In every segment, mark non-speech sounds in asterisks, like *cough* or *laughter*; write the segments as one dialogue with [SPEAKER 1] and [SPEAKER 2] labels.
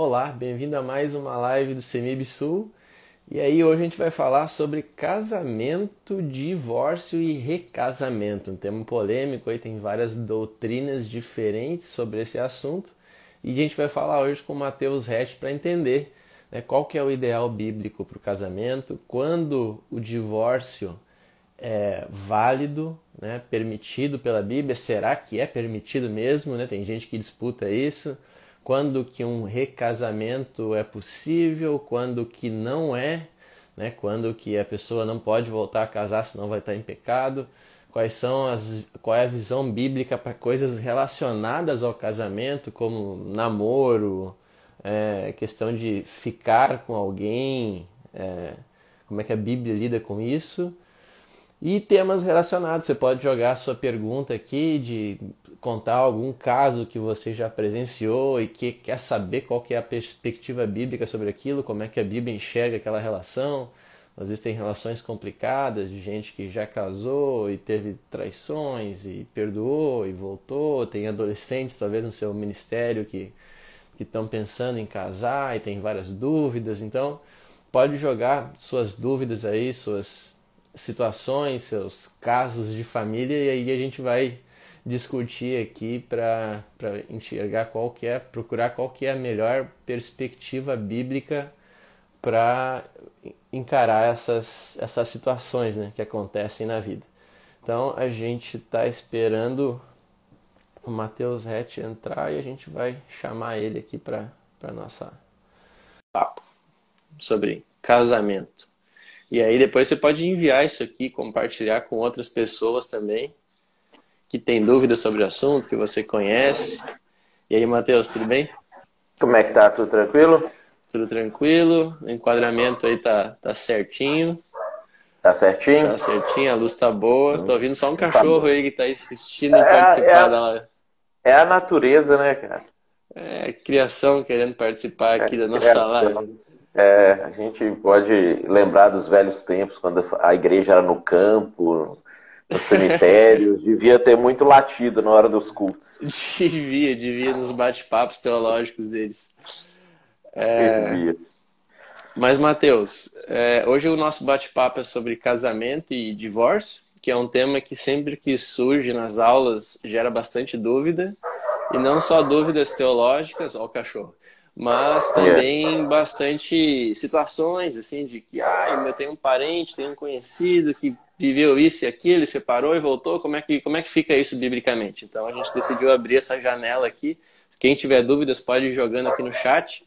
[SPEAKER 1] Olá, bem-vindo a mais uma live do Semib Sul. E aí hoje a gente vai falar sobre casamento, divórcio e recasamento, um tema polêmico aí tem várias doutrinas diferentes sobre esse assunto. E a gente vai falar hoje com o Mateus Rett para entender né, qual que é o ideal bíblico para o casamento, quando o divórcio é válido, né, permitido pela Bíblia, será que é permitido mesmo? Né? Tem gente que disputa isso quando que um recasamento é possível, quando que não é, né? quando que a pessoa não pode voltar a casar senão vai estar em pecado, quais são as, qual é a visão bíblica para coisas relacionadas ao casamento, como namoro, é, questão de ficar com alguém, é, como é que a Bíblia lida com isso, e temas relacionados. Você pode jogar sua pergunta aqui de contar algum caso que você já presenciou e que quer saber qual que é a perspectiva bíblica sobre aquilo, como é que a Bíblia enxerga aquela relação. Às vezes tem relações complicadas de gente que já casou e teve traições e perdoou e voltou. Tem adolescentes, talvez, no seu ministério que estão pensando em casar e tem várias dúvidas. Então, pode jogar suas dúvidas aí, suas situações, seus casos de família e aí a gente vai discutir aqui para enxergar qual que é, procurar qual que é a melhor perspectiva bíblica para encarar essas, essas situações né, que acontecem na vida. Então a gente está esperando o Matheus Rett entrar e a gente vai chamar ele aqui para nossa papo sobre casamento. E aí depois você pode enviar isso aqui, compartilhar com outras pessoas também que tem dúvidas sobre o assunto, que você conhece. E aí, Matheus, tudo bem?
[SPEAKER 2] Como é que tá? Tudo tranquilo?
[SPEAKER 1] Tudo tranquilo. O enquadramento aí tá, tá certinho.
[SPEAKER 2] Tá certinho?
[SPEAKER 1] Tá certinho, a luz tá boa. Tô ouvindo só um tá cachorro aí que tá insistindo em é, participar é a, da
[SPEAKER 2] É a natureza, né, cara?
[SPEAKER 1] É, criação querendo participar aqui é, da nossa live.
[SPEAKER 2] É, a gente pode lembrar dos velhos tempos, quando a igreja era no campo, nos *laughs* cemitérios, devia ter muito latido na hora dos cultos. *laughs*
[SPEAKER 1] Devia, devia nos bate-papos teológicos deles. É... Devia. Mas, Matheus, é, hoje o nosso bate-papo é sobre casamento e divórcio, que é um tema que sempre que surge nas aulas gera bastante dúvida, e não só dúvidas teológicas, ó o cachorro, mas também bastante situações assim de que ah, eu tenho um parente, tenho um conhecido que viveu isso e aquilo, separou e voltou, como é que como é que fica isso biblicamente? Então a gente decidiu abrir essa janela aqui. Quem tiver dúvidas pode ir jogando aqui no chat.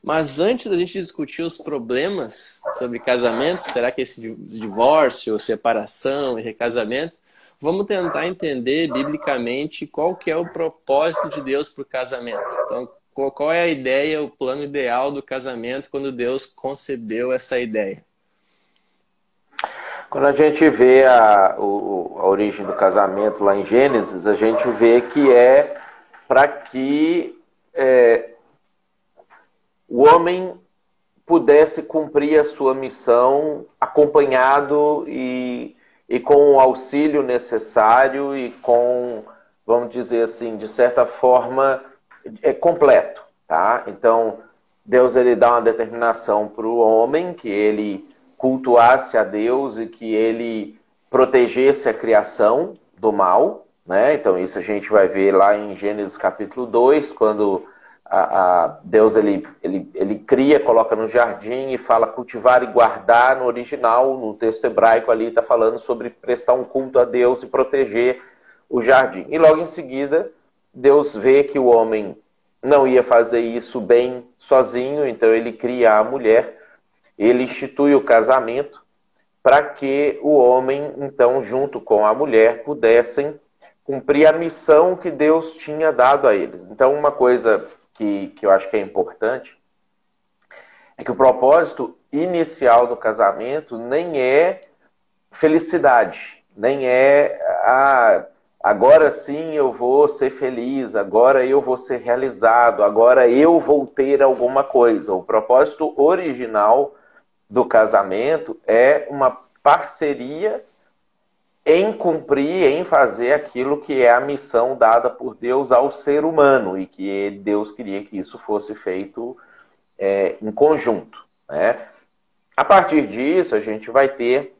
[SPEAKER 1] Mas antes da gente discutir os problemas sobre casamento, será que esse divórcio, separação e recasamento, vamos tentar entender biblicamente qual que é o propósito de Deus para o casamento. Então, qual é a ideia, o plano ideal do casamento quando Deus concebeu essa ideia?
[SPEAKER 2] Quando a gente vê a, o, a origem do casamento lá em Gênesis, a gente vê que é para que é, o homem pudesse cumprir a sua missão acompanhado e, e com o auxílio necessário e com, vamos dizer assim, de certa forma, é completo, tá? Então, Deus ele dá uma determinação para o homem que ele cultuasse a Deus e que ele protegesse a criação do mal, né? Então, isso a gente vai ver lá em Gênesis capítulo 2, quando a, a Deus ele, ele, ele cria, coloca no jardim e fala cultivar e guardar no original, no texto hebraico ali está falando sobre prestar um culto a Deus e proteger o jardim. E logo em seguida, Deus vê que o homem não ia fazer isso bem sozinho, então ele cria a mulher, ele institui o casamento para que o homem, então, junto com a mulher, pudessem cumprir a missão que Deus tinha dado a eles. Então, uma coisa que, que eu acho que é importante é que o propósito inicial do casamento nem é felicidade, nem é a agora sim eu vou ser feliz, agora eu vou ser realizado, agora eu vou ter alguma coisa. O propósito original do casamento é uma parceria em cumprir, em fazer aquilo que é a missão dada por Deus ao ser humano e que Deus queria que isso fosse feito é, em conjunto. Né? A partir disso, a gente vai ter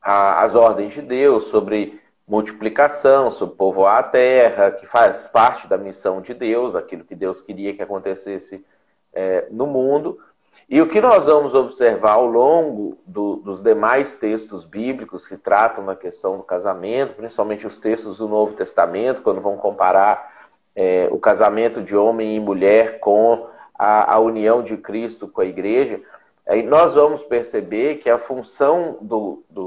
[SPEAKER 2] a, as ordens de Deus sobre multiplicação, sobre povoar a terra, que faz parte da missão de Deus, aquilo que Deus queria que acontecesse é, no mundo. E o que nós vamos observar ao longo do, dos demais textos bíblicos que tratam da questão do casamento, principalmente os textos do Novo Testamento, quando vão comparar é, o casamento de homem e mulher com a, a, união de Cristo com a igreja, aí nós vamos perceber que a função do, do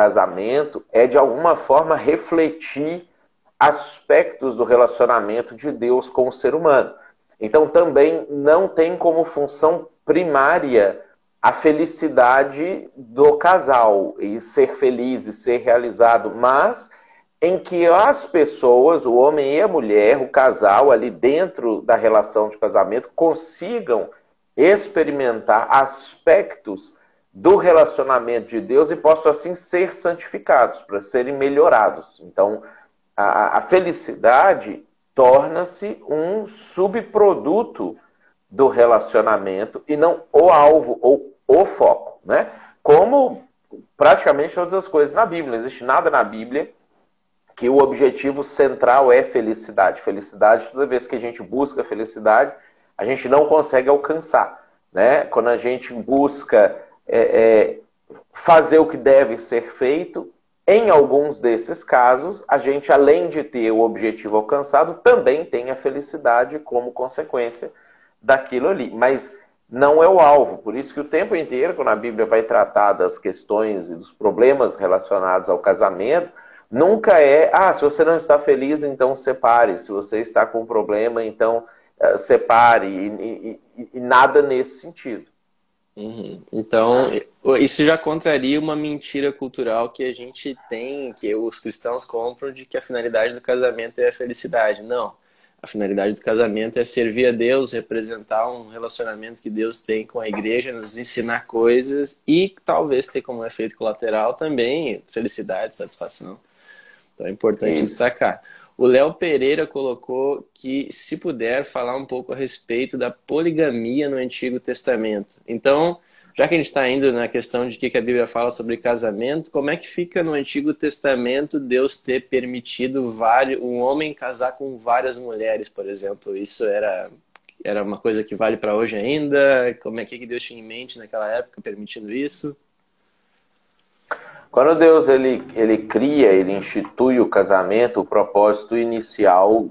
[SPEAKER 2] casamento é, de alguma forma, refletir aspectos do relacionamento de Deus com o ser humano. Então, também não tem como função primária a felicidade do casal e ser feliz e ser realizado, mas em que as pessoas, o homem e a mulher, o casal ali dentro da relação de casamento, consigam experimentar aspectos do relacionamento de Deus e possam assim ser santificados, para serem melhorados. Então, a, a felicidade torna-se um subproduto do relacionamento e não o alvo ou o foco, né? Como praticamente todas as coisas na Bíblia, não existe nada na Bíblia que o objetivo central é felicidade. Felicidade, toda vez que a gente busca felicidade, a gente não consegue alcançar, né? Quando a gente busca é, é, fazer o que deve ser feito, em alguns desses casos, a gente, além de ter o objetivo alcançado, também tem a felicidade como consequência daquilo ali. Mas não é o alvo. Por isso que o tempo inteiro, quando a Bíblia vai tratar das questões e dos problemas relacionados ao casamento, nunca é, ah, se você não está feliz, então separe. Se você está com um problema, então uh, separe. E, e, e, nada nesse sentido.
[SPEAKER 1] Uhum. Então, isso já contraria uma mentira cultural que a gente tem, que os cristãos compram, de que a finalidade do casamento é a felicidade. Não. A finalidade do casamento é servir a Deus, representar um relacionamento que Deus tem com a igreja, nos ensinar coisas e talvez ter como efeito colateral também felicidade, satisfação. Então é importante Isso. destacar. O Léo Pereira colocou que, se puder, falar um pouco a respeito da poligamia no Antigo Testamento. Então, já que a gente está indo na questão de que a Bíblia fala sobre casamento, como é que fica no Antigo Testamento Deus ter permitido um homem casar com várias mulheres, por exemplo? Isso era, era uma coisa que vale para hoje ainda? Como é que Deus tinha em mente naquela época permitindo isso?
[SPEAKER 2] Quando Deus ele, ele cria, ele institui o casamento, o propósito inicial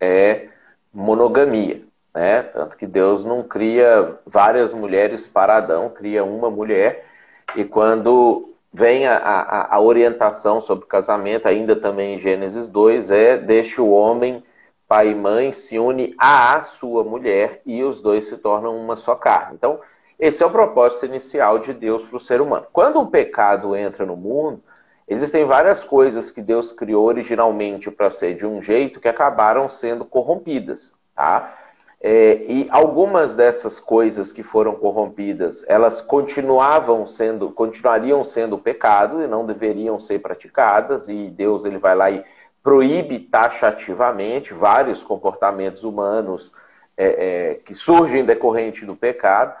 [SPEAKER 2] é monogamia. Né? Tanto que Deus não cria várias mulheres para Adão, cria uma mulher. E quando vem a, a, a orientação sobre casamento, ainda também em Gênesis 2, é deixa o homem, pai e mãe, se une à sua mulher e os dois se tornam uma só carne. Então, esse é o propósito inicial de Deus para o ser humano. Quando o pecado entra no mundo, existem várias coisas que Deus criou originalmente para ser de um jeito que acabaram sendo corrompidas, tá? É, e algumas dessas coisas que foram corrompidas, elas continuavam sendo, continuariam sendo pecado e não deveriam ser praticadas, e Deus ele vai lá e proíbe taxativamente vários comportamentos humanos é, é, que surgem decorrente do pecado.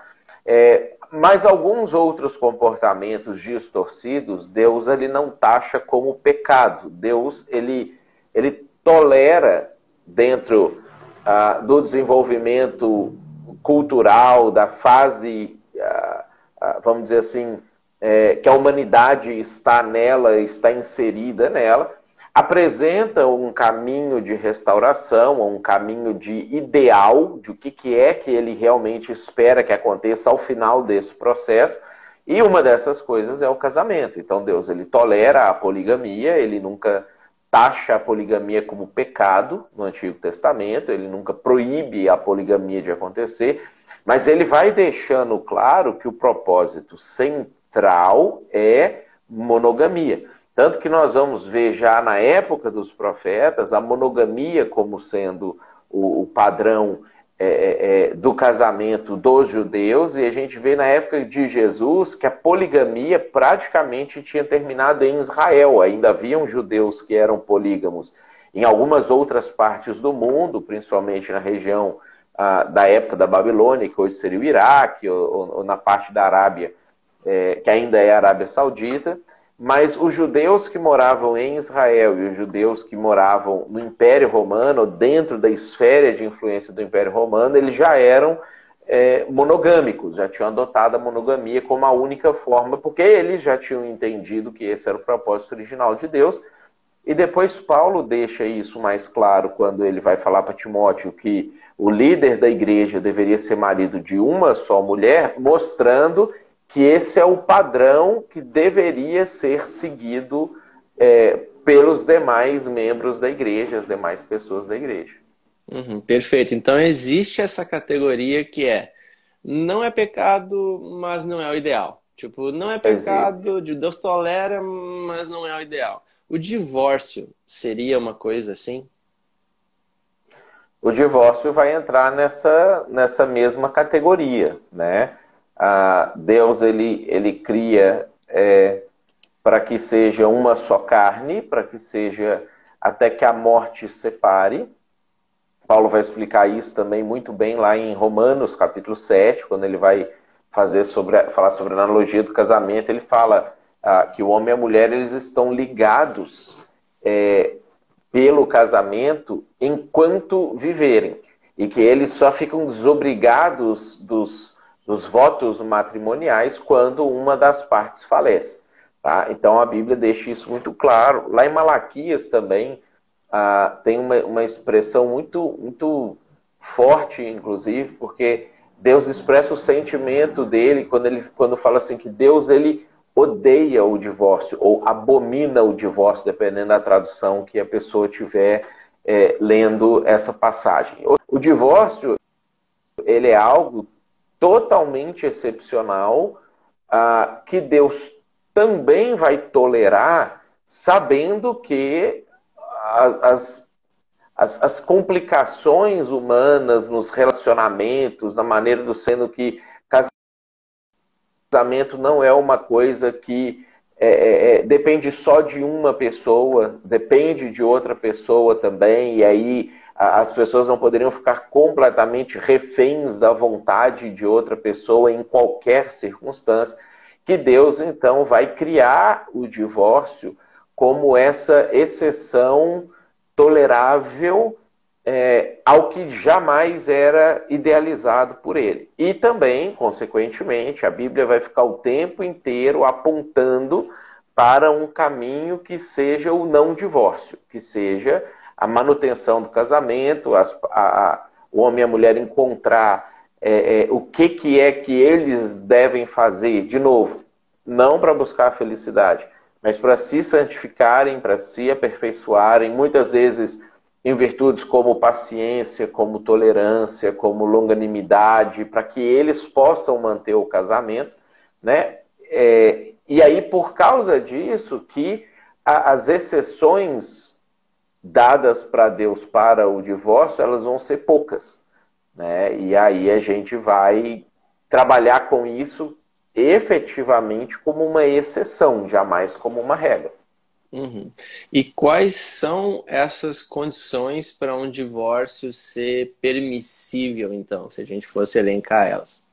[SPEAKER 2] É, mas alguns outros comportamentos distorcidos, Deus ele não taxa como pecado. Deus ele, ele tolera dentro ah, do desenvolvimento cultural, da fase, ah, ah, vamos dizer assim, é, que a humanidade está nela, está inserida nela, apresenta um caminho de restauração, um caminho de ideal, de o que, que é que ele realmente espera que aconteça ao final desse processo. E uma dessas coisas é o casamento. Então Deus ele tolera a poligamia, ele nunca taxa a poligamia como pecado no Antigo Testamento, ele nunca proíbe a poligamia de acontecer, mas ele vai deixando claro que o propósito central é monogamia. Tanto que nós vamos ver já na época dos profetas a monogamia como sendo o, padrão é, é, é, do casamento dos judeus, e a gente vê na época de Jesus que a poligamia praticamente tinha terminado em Israel. Ainda haviam judeus que eram polígamos. Em algumas outras partes do mundo, principalmente na região ah, da época da Babilônia, que hoje seria o Iraque, ou, ou na parte da Arábia, é, que ainda é a Arábia Saudita, mas os judeus que moravam em Israel e os judeus que moravam no Império Romano, dentro da esfera de influência do Império Romano, eles já eram é, monogâmicos, já tinham adotado a monogamia como a única forma, porque eles já tinham entendido que esse era o propósito original de Deus. E depois Paulo deixa isso mais claro quando ele vai falar para Timóteo que o líder da igreja deveria ser marido de uma só mulher, mostrando que esse é o padrão que deveria ser seguido é, pelos demais membros da igreja, as demais pessoas da igreja.
[SPEAKER 1] Uhum, perfeito. Então existe essa categoria que é não é pecado, mas não é o ideal. Tipo, não é pecado, de Deus tolera, mas não é o ideal. O divórcio seria uma coisa assim?
[SPEAKER 2] O divórcio vai entrar nessa, nessa mesma categoria, né? Ah, Deus ele, ele cria é, para que seja uma só carne, para que seja até que a morte separe. Paulo vai explicar isso também muito bem lá em Romanos, capítulo 7, quando ele vai fazer sobre, falar sobre a analogia do casamento, ele fala ah, que o homem e a mulher eles estão ligados é, pelo casamento enquanto viverem e que eles só ficam desobrigados dos, dos votos matrimoniais quando uma das partes falece. Tá? Então a Bíblia deixa isso muito claro. Lá em Malaquias também ah, tem uma, uma expressão muito, muito forte, inclusive, porque Deus expressa o sentimento dele quando ele quando fala assim que Deus ele odeia o divórcio ou abomina o divórcio, dependendo da tradução que a pessoa tiver é, lendo essa passagem. O divórcio ele é algo totalmente excepcional ah, que Deus também vai tolerar, sabendo que as, as, as, complicações humanas nos relacionamentos, na maneira do sendo que casamento não é uma coisa que é, é, é, depende só de uma pessoa, depende de outra pessoa também, e aí as pessoas não poderiam ficar completamente reféns da vontade de outra pessoa em qualquer circunstância, que Deus então vai criar o divórcio como essa exceção tolerável é, ao que jamais era idealizado por ele. E também, consequentemente, a Bíblia vai ficar o tempo inteiro apontando para um caminho que seja o não divórcio, que seja a manutenção do casamento, as, a, a, o homem e a mulher encontrar é, é, o que, que é que eles devem fazer, de novo, não para buscar a felicidade, mas para se santificarem, para se aperfeiçoarem, muitas vezes em virtudes como paciência, como tolerância, como longanimidade, para que eles possam manter o casamento, né? É, e aí, por causa disso, que a, as exceções dadas para Deus para o divórcio, elas vão ser poucas. Né? E aí a gente vai trabalhar com isso efetivamente como uma exceção, jamais como uma regra.
[SPEAKER 1] Uhum. E quais são essas condições para um divórcio ser permissível, então, se a gente fosse elencar elas?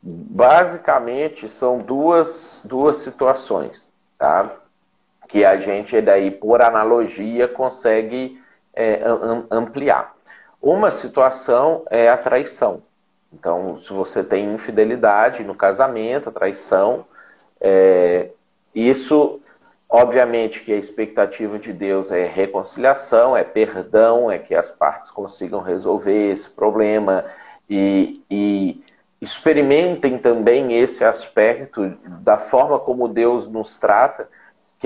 [SPEAKER 2] Basicamente, são duas, duas situações. Tá? Que a gente daí, por analogia, consegue é, ampliar. Uma situação é a traição. Então, se você tem infidelidade no casamento, a traição, é, isso, obviamente, que a expectativa de Deus é reconciliação, é perdão, é que as partes consigam resolver esse problema e, e experimentem também esse aspecto da forma como Deus nos trata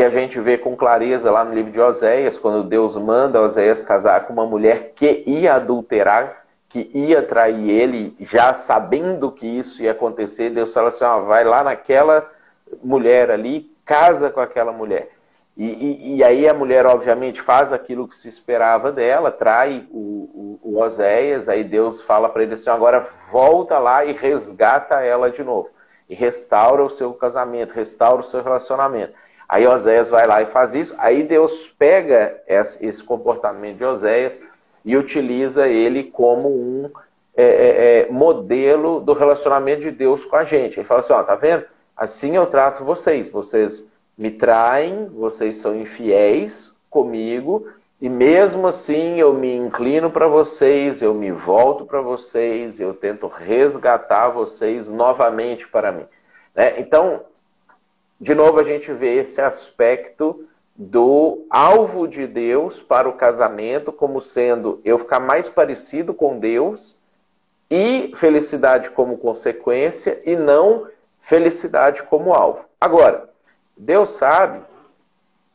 [SPEAKER 2] que a gente vê com clareza lá no livro de Oséias, quando Deus manda Oséias casar com uma mulher que ia adulterar, que ia trair ele, já sabendo que isso ia acontecer, Deus fala assim: ó, vai lá naquela mulher ali, casa com aquela mulher. E, e, e, aí a mulher, obviamente, faz aquilo que se esperava dela, trai o, o, o Oséias, aí Deus fala para ele assim, agora volta lá e resgata ela de novo. E restaura o seu casamento, restaura o seu relacionamento. Aí Oséias vai lá e faz isso, aí Deus pega esse comportamento de Oséias e utiliza ele como um é, é, é, modelo do relacionamento de Deus com a gente. Ele fala assim, ó, tá vendo? Assim eu trato vocês. Vocês me traem, vocês são infiéis comigo, e mesmo assim eu me inclino para vocês, eu me volto para vocês, eu tento resgatar vocês novamente para mim. Né? Então, de novo, a gente vê esse aspecto do alvo de Deus para o casamento como sendo eu ficar mais parecido com Deus e felicidade como consequência e não felicidade como alvo. Agora, Deus sabe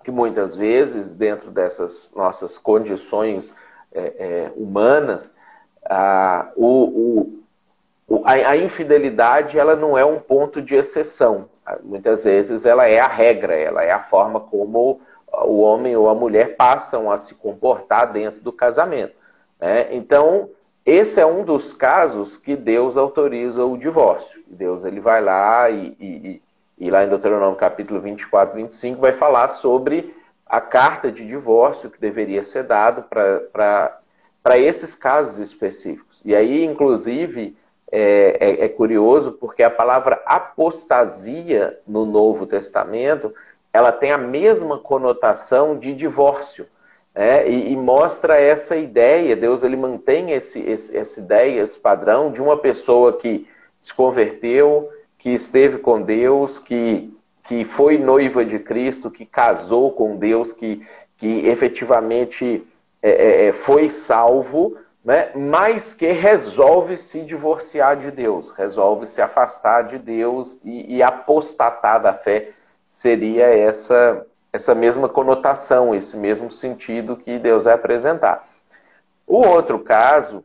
[SPEAKER 2] que muitas vezes, dentro dessas nossas condições é, é, humanas, a, o, o, a, a, infidelidade ela não é um ponto de exceção. Muitas vezes ela é a regra, ela é a forma como o homem ou a mulher passam a se comportar dentro do casamento. Né? Então, esse é um dos casos que Deus autoriza o divórcio. Deus ele vai lá e, e, e lá em Deuteronômio capítulo 24, 25, vai falar sobre a carta de divórcio que deveria ser dado para esses casos específicos. E aí, inclusive, é, é, é, curioso porque a palavra apostasia no Novo Testamento ela tem a mesma conotação de divórcio. É, e, e, mostra essa ideia, Deus ele mantém esse, esse, essa ideia, esse padrão de uma pessoa que se converteu, que esteve com Deus, que, que foi noiva de Cristo, que casou com Deus, que, que efetivamente é, é, é, foi salvo, né? mas que resolve se divorciar de Deus, resolve se afastar de Deus e, e apostatar da fé. Seria essa, essa mesma conotação, esse mesmo sentido que Deus vai apresentar. O outro caso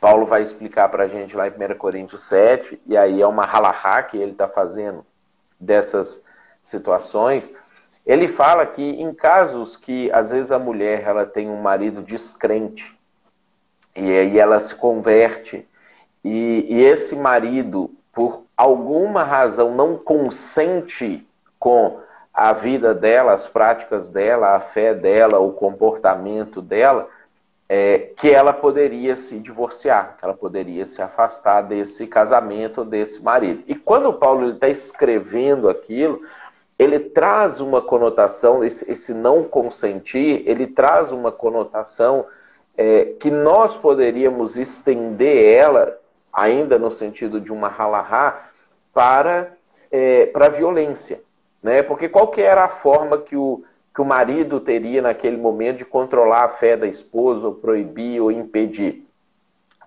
[SPEAKER 2] Paulo vai explicar para a gente lá em 1 Coríntios 7, e aí é uma halahá que ele está fazendo dessas situações. Ele fala que em casos que às vezes a mulher ela tem um marido descrente, e aí ela se converte, e, e esse marido, por alguma razão, não consente com a vida dela, as práticas dela, a fé dela, o comportamento dela, é, que ela poderia se divorciar, que ela poderia se afastar desse casamento, desse marido. E quando Paulo está escrevendo aquilo, ele traz uma conotação, esse, esse não consentir, ele traz uma conotação é, que nós poderíamos estender ela, ainda no sentido de uma halahá, para, é, para a violência. Né? Porque qual que era a forma que o, que o marido teria naquele momento de controlar a fé da esposa, ou proibir ou impedir.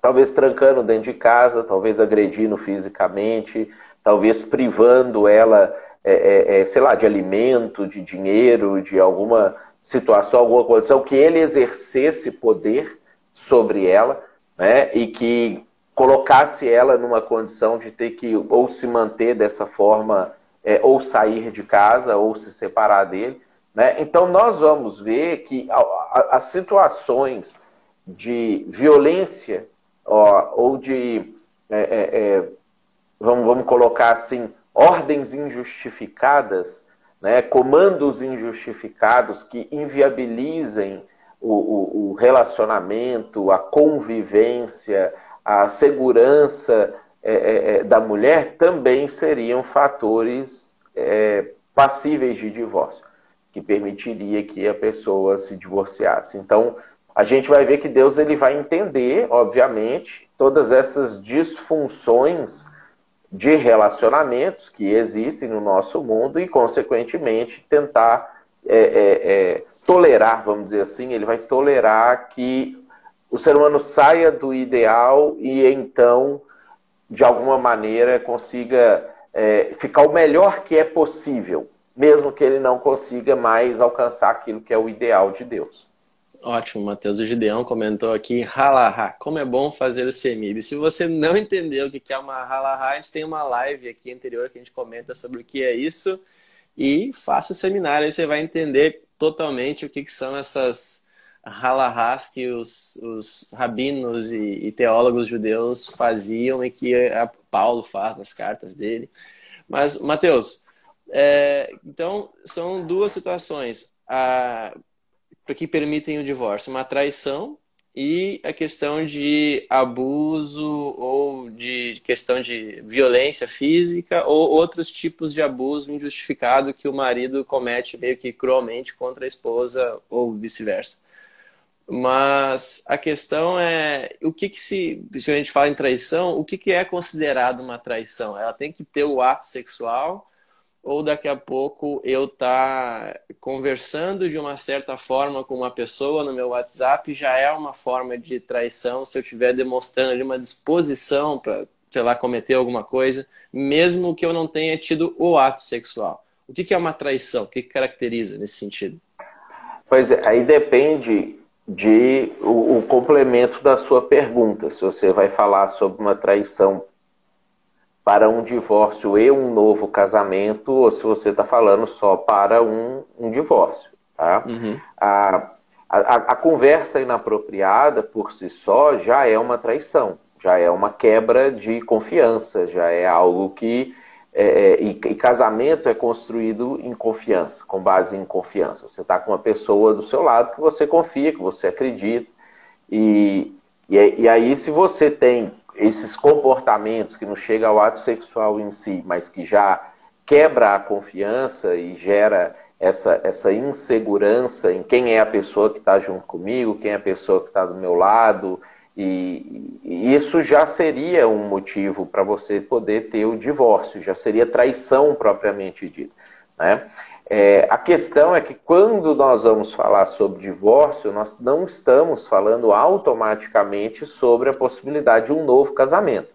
[SPEAKER 2] Talvez trancando dentro de casa, talvez agredindo fisicamente, talvez privando ela, é, é, é, sei lá, de alimento, de dinheiro, de alguma situação, alguma condição, que ele exercesse poder sobre ela, né, e que colocasse ela numa condição de ter que ou se manter dessa forma, é, ou sair de casa, ou se separar dele. Né? Então, nós vamos ver que as situações de violência ó, ou de, é, é, é, vamos, vamos colocar assim, ordens injustificadas, né? comandos injustificados que inviabilizem o, o, o relacionamento, a convivência, a segurança é, é, é, da mulher também seriam fatores passíveis de divórcio que permitiria que a pessoa se divorciasse. Então, a gente vai ver que Deus ele vai entender, obviamente, todas essas disfunções de relacionamentos que existem no nosso mundo e, consequentemente, tentar é, é, é, tolerar, vamos dizer assim, ele vai tolerar que o ser humano saia do ideal e então, de alguma maneira, consiga é, ficar o melhor que é possível mesmo que ele não consiga mais alcançar aquilo que é o ideal de Deus.
[SPEAKER 1] Ótimo, Matheus. O Gideão comentou aqui, halahá, como é bom fazer o semib. Se você não entendeu o que é uma halahá, a gente tem uma live aqui anterior que a gente comenta sobre o que é isso. e faça o seminário, aí você vai entender totalmente o que, são essas halahás que os, os rabinos e, e, teólogos judeus faziam e que Paulo faz nas cartas dele. Mas, Mateus, é, então são duas situações a, que permitem o divórcio: uma traição e a questão de abuso ou de questão de violência física ou outros tipos de abuso injustificado que o marido comete meio que cruelmente contra a esposa ou vice-versa. Mas a questão é o que, que se, se a gente fala em traição, o que, que é considerado uma traição? Ela tem que ter o ato sexual ou daqui a pouco eu tá conversando de uma certa forma com uma pessoa no meu WhatsApp já é uma forma de traição se eu estiver demonstrando ali uma disposição para, sei lá, cometer alguma coisa, mesmo que eu não tenha tido o ato sexual. O que, que é uma traição? O que, que caracteriza nesse sentido?
[SPEAKER 2] Pois é, aí depende de o, o complemento da sua pergunta. Se você vai falar sobre uma traição para um divórcio e um novo casamento, ou se você está falando só para um, um divórcio. Tá? Uhum. A, a, a, conversa inapropriada por si só já é uma traição, já é uma quebra de confiança, já é algo que. É, é e, e, casamento é construído em confiança, com base em confiança. Você está com uma pessoa do seu lado que você confia, que você acredita. E, e, e aí, se você tem esses comportamentos que não chega ao ato sexual em si, mas que já quebra a confiança e gera essa, essa insegurança em quem é a pessoa que está junto comigo, quem é a pessoa que está do meu lado, e, e, isso já seria um motivo para você poder ter o divórcio, já seria traição propriamente dita. Né? É, a questão é que quando nós vamos falar sobre divórcio, nós não estamos falando automaticamente sobre a possibilidade de um novo casamento.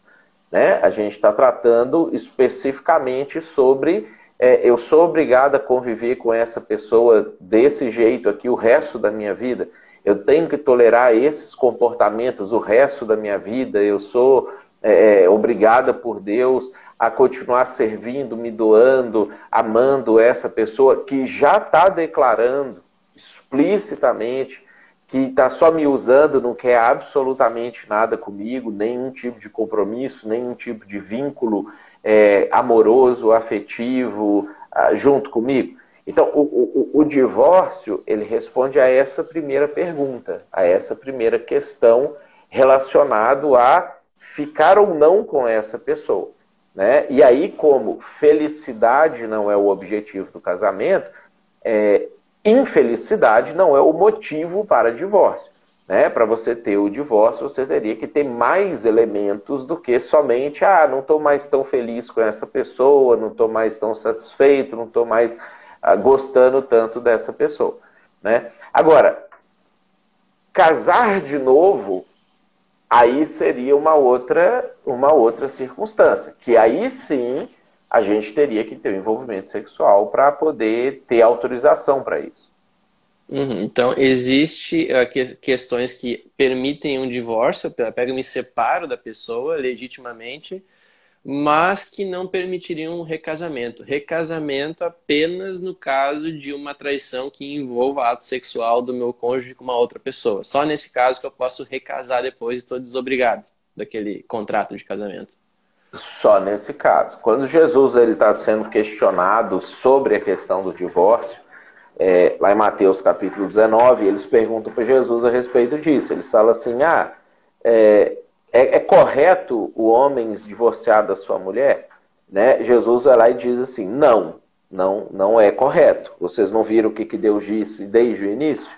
[SPEAKER 2] Né? A gente está tratando especificamente sobre é, eu sou obrigado a conviver com essa pessoa desse jeito aqui o resto da minha vida. Eu tenho que tolerar esses comportamentos o resto da minha vida. Eu sou é, obrigada por Deus a continuar servindo, me doando, amando essa pessoa que já está declarando explicitamente que está só me usando, não quer absolutamente nada comigo, nenhum tipo de compromisso, nenhum tipo de vínculo é, amoroso, afetivo, ah, junto comigo. Então, o, o, o, divórcio, ele responde a essa primeira pergunta, a essa primeira questão relacionado a ficar ou não com essa pessoa. Né? E aí, como felicidade não é o objetivo do casamento, é, infelicidade não é o motivo para divórcio. Né? Para você ter o divórcio, você teria que ter mais elementos do que somente, ah, não estou mais tão feliz com essa pessoa, não estou mais tão satisfeito, não estou mais ah, gostando tanto dessa pessoa. Né? Agora, casar de novo aí seria uma outra, uma outra circunstância, que aí sim a gente teria que ter um envolvimento sexual para poder ter autorização para isso.
[SPEAKER 1] Uhum. Então, existe uh, que, questões que permitem um divórcio, eu e me separo da pessoa legitimamente, mas que não permitiriam um recasamento. Recasamento apenas no caso de uma traição que envolva ato sexual do meu cônjuge com uma outra pessoa. Só nesse caso que eu posso recasar depois e estou desobrigado daquele contrato de casamento.
[SPEAKER 2] Só nesse caso. Quando Jesus está sendo questionado sobre a questão do divórcio, é, lá em Mateus capítulo 19, eles perguntam para Jesus a respeito disso. Eles falam assim: ah, é, é, é correto o homem divorciar da sua mulher? Né? Jesus vai lá e diz assim: não, não, não é correto. Vocês não viram o que, que Deus disse desde o início?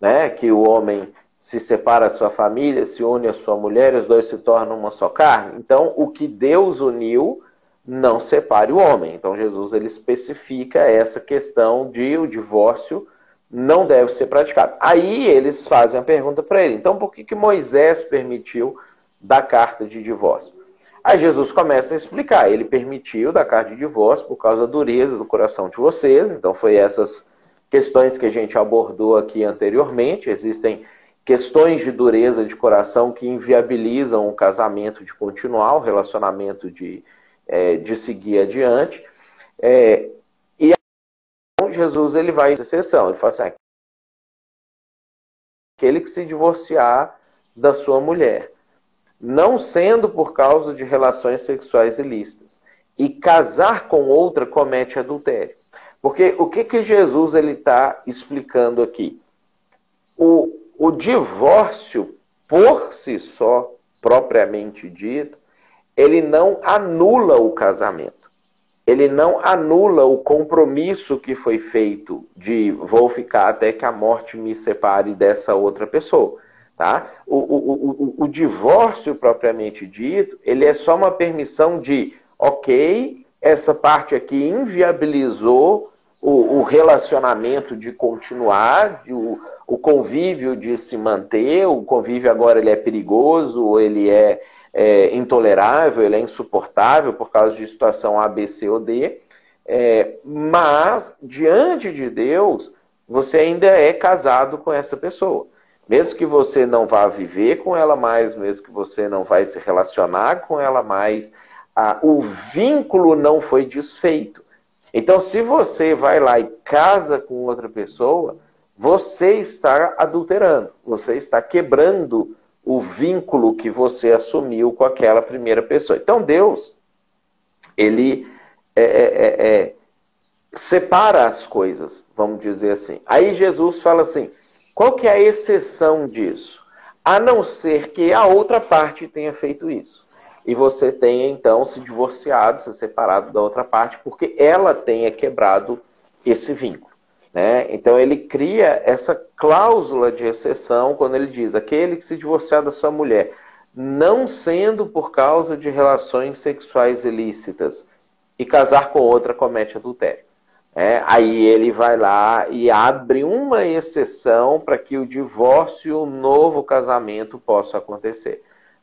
[SPEAKER 2] Né? Que o homem se separa de sua família, se une à sua mulher, os dois se tornam uma só carne. Então, o que Deus uniu, não separe o homem. Então, Jesus ele especifica essa questão de o divórcio não deve ser praticado. Aí eles fazem a pergunta para ele: então, por que, que Moisés permitiu da carta de divórcio. Aí Jesus começa a explicar. Ele permitiu da carta de divórcio por causa da dureza do coração de vocês. Então, foi essas questões que a gente abordou aqui anteriormente. Existem questões de dureza de coração que inviabilizam o casamento de continuar, o relacionamento de, é, de seguir adiante. É, Jesus ele vai exceção, ele fala assim, aquele que se divorciar da sua mulher, não sendo por causa de relações sexuais ilícitas, e casar com outra comete adultério. Porque o que, que Jesus ele está explicando aqui? O, o divórcio, por si só, propriamente dito, ele não anula o casamento. Ele não anula o compromisso que foi feito de vou ficar até que a morte me separe dessa outra pessoa. Tá? O, o, o, o divórcio propriamente dito, ele é só uma permissão de, ok, essa parte aqui inviabilizou o, o relacionamento de continuar, de, o, o convívio de se manter, o convívio agora ele é perigoso, ou ele é, é intolerável, ele é insuportável por causa de situação A, B, C ou D. É, mas, diante de Deus, você ainda é casado com essa pessoa. Mesmo que você não vá viver com ela mais, mesmo que você não vai se relacionar com ela mais, a, o vínculo não foi desfeito. Então, se você vai lá e casa com outra pessoa, você está adulterando, você está quebrando o vínculo que você assumiu com aquela primeira pessoa. Então, Deus, ele é, é, é, é separa as coisas, vamos dizer assim. Aí Jesus fala assim: qual que é a exceção disso? A não ser que a outra parte tenha feito isso. E você tenha, então, se divorciado, se separado da outra parte, porque ela tenha quebrado esse vínculo. Né? Então, ele cria essa cláusula de exceção quando ele diz: aquele que se divorciar da sua mulher, não sendo por causa de relações sexuais ilícitas, e casar com outra comete adultério. É, aí ele vai lá e abre uma exceção para que o divórcio e o novo casamento possa acontecer.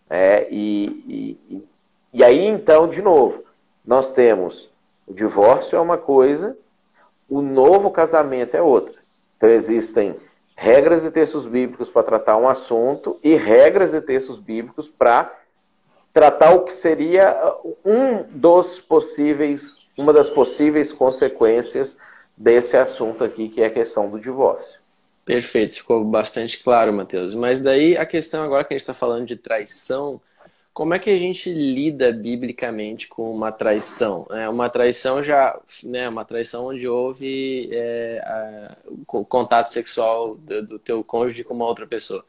[SPEAKER 2] É, e, e, e aí, então, de novo, nós temos o divórcio é uma coisa, o novo casamento é outra. Então, existem regras e textos bíblicos para tratar um assunto e regras e textos bíblicos para tratar o que seria um dos possíveis uma das possíveis consequências desse assunto aqui, que é a questão do divórcio.
[SPEAKER 1] Perfeito, ficou bastante claro, Matheus. Mas daí a questão agora que a gente está falando de traição, como é que a gente lida biblicamente com uma traição? É uma traição já, né, uma traição onde houve é, a, o contato sexual do, do teu cônjuge com uma outra pessoa.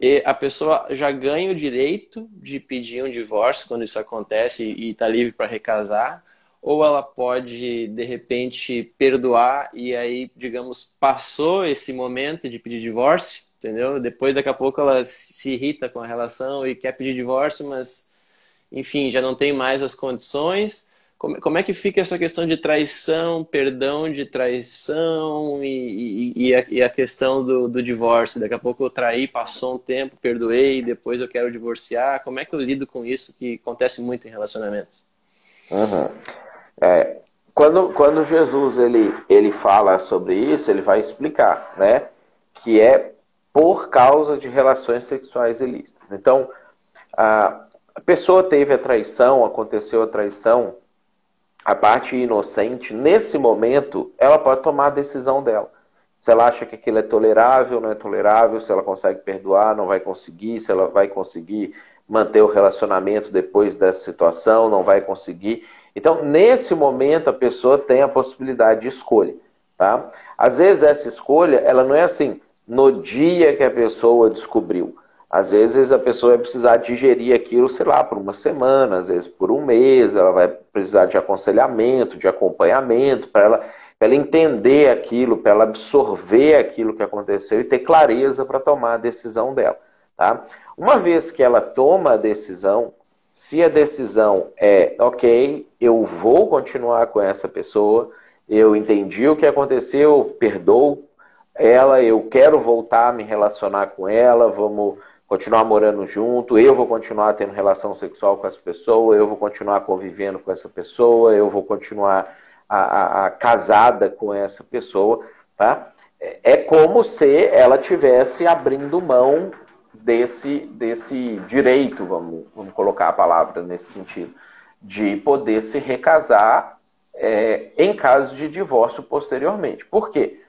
[SPEAKER 1] E a pessoa já ganha o direito de pedir um divórcio quando isso acontece e está livre para recasar, ou ela pode de repente perdoar e aí, digamos, passou esse momento de pedir divórcio, entendeu? Depois daqui a pouco ela se irrita com a relação e quer pedir divórcio, mas enfim, já não tem mais as condições. Como, como é que fica essa questão de traição, perdão de traição e, e, e, a, e a, questão do, do, divórcio? Daqui a pouco eu traí, passou um tempo, perdoei, depois eu quero divorciar. Como é que eu lido com isso que acontece muito em relacionamentos?
[SPEAKER 2] Uhum. É, quando, quando Jesus ele, ele fala sobre isso, ele vai explicar, né? Que é por causa de relações sexuais ilícitas. Então, a, pessoa teve a traição, aconteceu a traição, a parte inocente, nesse momento, ela pode tomar a decisão dela. Se ela acha que aquilo é tolerável, não é tolerável, se ela consegue perdoar, não vai conseguir, se ela vai conseguir manter o relacionamento depois dessa situação, não vai conseguir. Então, nesse momento, a pessoa tem a possibilidade de escolha. Tá? Às vezes, essa escolha ela não é assim, no dia que a pessoa descobriu. Às vezes, a pessoa vai precisar digerir aquilo, sei lá, por uma semana, às vezes por um mês, ela vai precisar de aconselhamento, de acompanhamento, para ela, ela entender aquilo, para ela absorver aquilo que aconteceu e ter clareza para tomar a decisão dela. Tá? Uma vez que ela toma a decisão, se a decisão é, ok, eu vou continuar com essa pessoa, eu entendi o que aconteceu, perdoo ela, eu quero voltar a me relacionar com ela, vamos continuar morando junto, eu vou continuar tendo relação sexual com essa pessoa, eu vou continuar convivendo com essa pessoa, eu vou continuar a, a, a casada com essa pessoa, tá? É como se ela tivesse abrindo mão desse, desse direito, vamos, vamos colocar a palavra nesse sentido, de poder se recasar é, em caso de divórcio posteriormente. Por quê?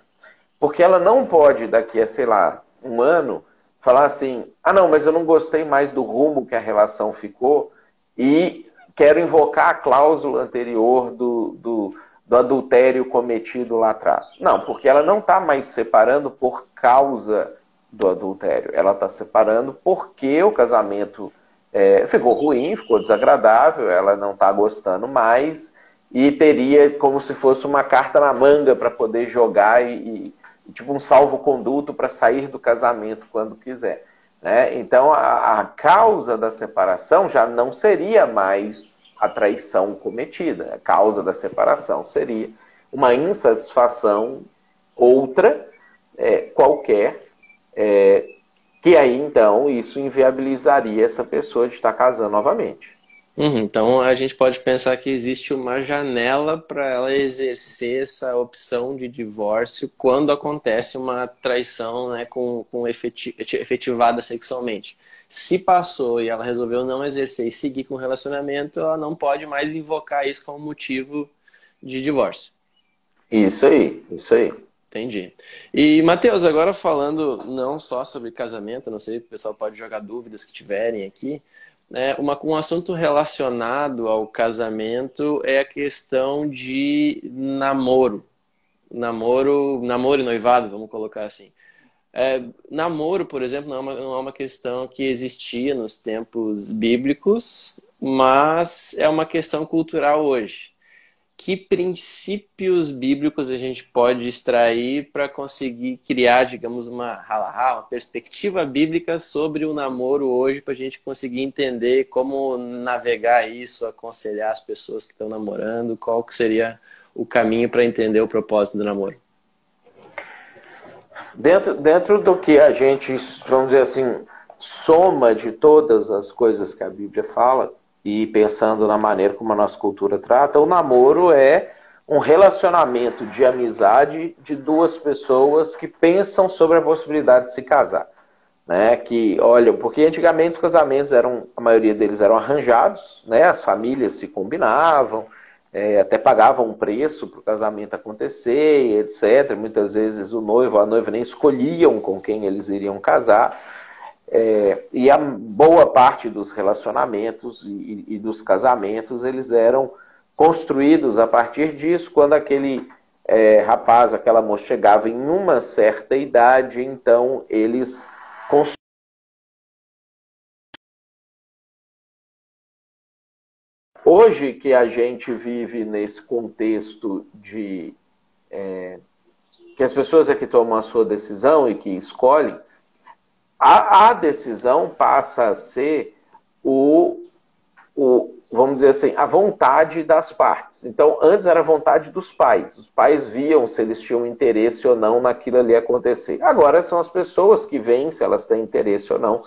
[SPEAKER 2] Porque ela não pode, daqui a, sei lá, um ano, falar assim: ah, não, mas eu não gostei mais do rumo que a relação ficou e quero invocar a cláusula anterior do, do, do adultério cometido lá atrás. Não, porque ela não está mais separando por causa do adultério. Ela está separando porque o casamento é, ficou ruim, ficou desagradável, ela não está gostando mais e teria como se fosse uma carta na manga para poder jogar e, e, tipo um salvo-conduto para sair do casamento quando quiser. Né? Então a, a causa da separação já não seria mais a traição cometida. A causa da separação seria uma insatisfação outra, é, qualquer, é, que aí então isso inviabilizaria essa pessoa de estar casando novamente.
[SPEAKER 1] Uhum, então a gente pode pensar que existe uma janela para ela exercer essa opção de divórcio quando acontece uma traição né, com, com efetivada sexualmente. Se passou e ela resolveu não exercer e seguir com o relacionamento, ela não pode mais invocar isso como motivo de divórcio.
[SPEAKER 2] Isso aí, isso aí.
[SPEAKER 1] Entendi. E, Matheus, agora falando não só sobre casamento, não sei, o pessoal pode jogar dúvidas que tiverem aqui, né? Uma, um assunto relacionado ao casamento é a questão de namoro. Namoro, namoro e noivado, vamos colocar assim. É, namoro, por exemplo, não é, uma, não é uma questão que existia nos tempos bíblicos, mas é uma questão cultural hoje que princípios bíblicos a gente pode extrair para conseguir criar, digamos, uma uma perspectiva bíblica sobre o namoro hoje, para a gente conseguir entender como navegar isso, aconselhar as pessoas que estão namorando, qual que seria o caminho para entender o propósito do namoro?
[SPEAKER 2] Dentro, dentro do que a gente, vamos dizer assim, soma de todas as coisas que a Bíblia fala, e pensando na maneira como a nossa cultura trata, o namoro é um relacionamento de amizade de duas pessoas que pensam sobre a possibilidade de se casar. Né, que olha, porque antigamente os casamentos eram, a maioria deles eram arranjados, né, as famílias se combinavam, é, até pagavam um preço para o casamento acontecer, etc. Muitas vezes o noivo, a noiva nem escolhiam com quem eles iriam casar. É, e a boa parte dos relacionamentos e, e, dos casamentos eles eram construídos a partir disso, quando aquele é, rapaz, aquela moça chegava em uma certa idade, então eles construíam. Hoje que a gente vive nesse contexto de é, que as pessoas é que tomam a sua decisão e que escolhem, a, a decisão passa a ser o, o, vamos dizer assim, a vontade das partes. Então, antes era a vontade dos pais. Os pais viam se eles tinham interesse ou não naquilo ali acontecer. Agora são as pessoas que veem se elas têm interesse ou não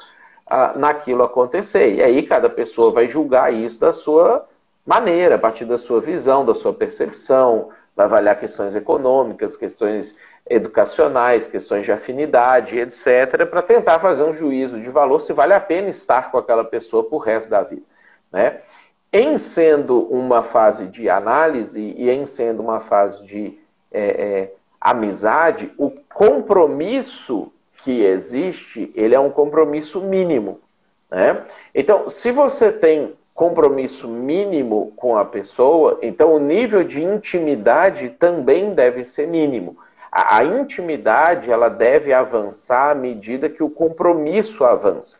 [SPEAKER 2] ah, naquilo acontecer. E aí cada pessoa vai julgar isso da sua maneira, a partir da sua visão, da sua percepção, vai avaliar questões econômicas, questões educacionais, questões de afinidade, etc., para tentar fazer um juízo de valor se vale a pena estar com aquela pessoa por resto da vida. Né? Em sendo uma fase de análise e em sendo uma fase de é, é, amizade, o compromisso que existe, ele é um compromisso mínimo. Né? Então, se você tem compromisso mínimo com a pessoa, então o nível de intimidade também deve ser mínimo. A, a intimidade ela deve avançar à medida que o compromisso avança.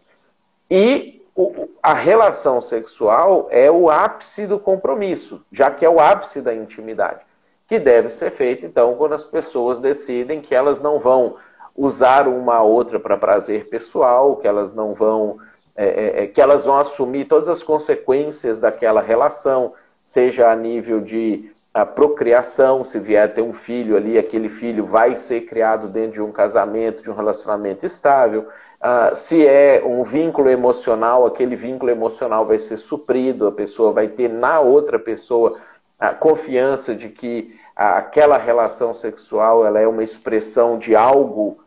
[SPEAKER 2] E o, a relação sexual é o ápice do compromisso, já que é o ápice da intimidade, que deve ser feito então quando as pessoas decidem que elas não vão usar uma outra para prazer pessoal, que elas não vão é, é, é, que elas vão assumir todas as consequências daquela relação, seja a nível de a procriação, se vier ter um filho ali, aquele filho vai ser criado dentro de um casamento, de um relacionamento estável. Uh, se é um vínculo emocional, aquele vínculo emocional vai ser suprido, a pessoa vai ter na outra pessoa a confiança de que aquela relação sexual ela é uma expressão de algo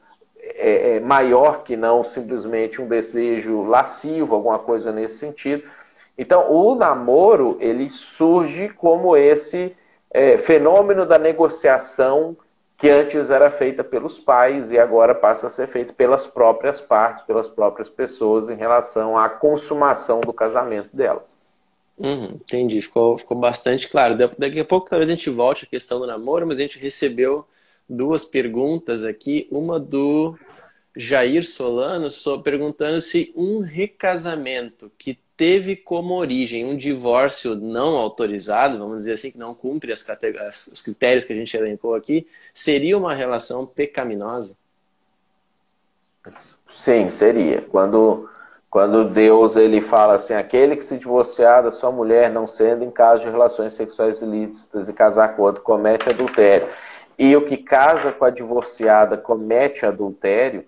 [SPEAKER 2] é, é maior que não simplesmente um desejo lascivo, alguma coisa nesse sentido. Então, o namoro ele surge como esse é, fenômeno da negociação que antes era feita pelos pais e agora passa a ser feita pelas próprias partes, pelas próprias pessoas em relação à consumação do casamento delas.
[SPEAKER 1] Uhum, entendi, ficou, ficou bastante claro. Daqui a pouco talvez a gente volte à questão do namoro, mas a gente recebeu duas perguntas aqui. Uma do Jair Solano, perguntando se um recasamento que teve como origem um divórcio não autorizado, vamos dizer assim, que não cumpre as, os critérios que a gente elencou aqui, seria uma relação pecaminosa?
[SPEAKER 2] Sim, seria. Quando, quando Deus ele fala assim, aquele que se divorciar da sua mulher, não sendo em caso de relações sexuais ilícitas e casar com outro, comete adultério. E o que casa com a divorciada comete adultério,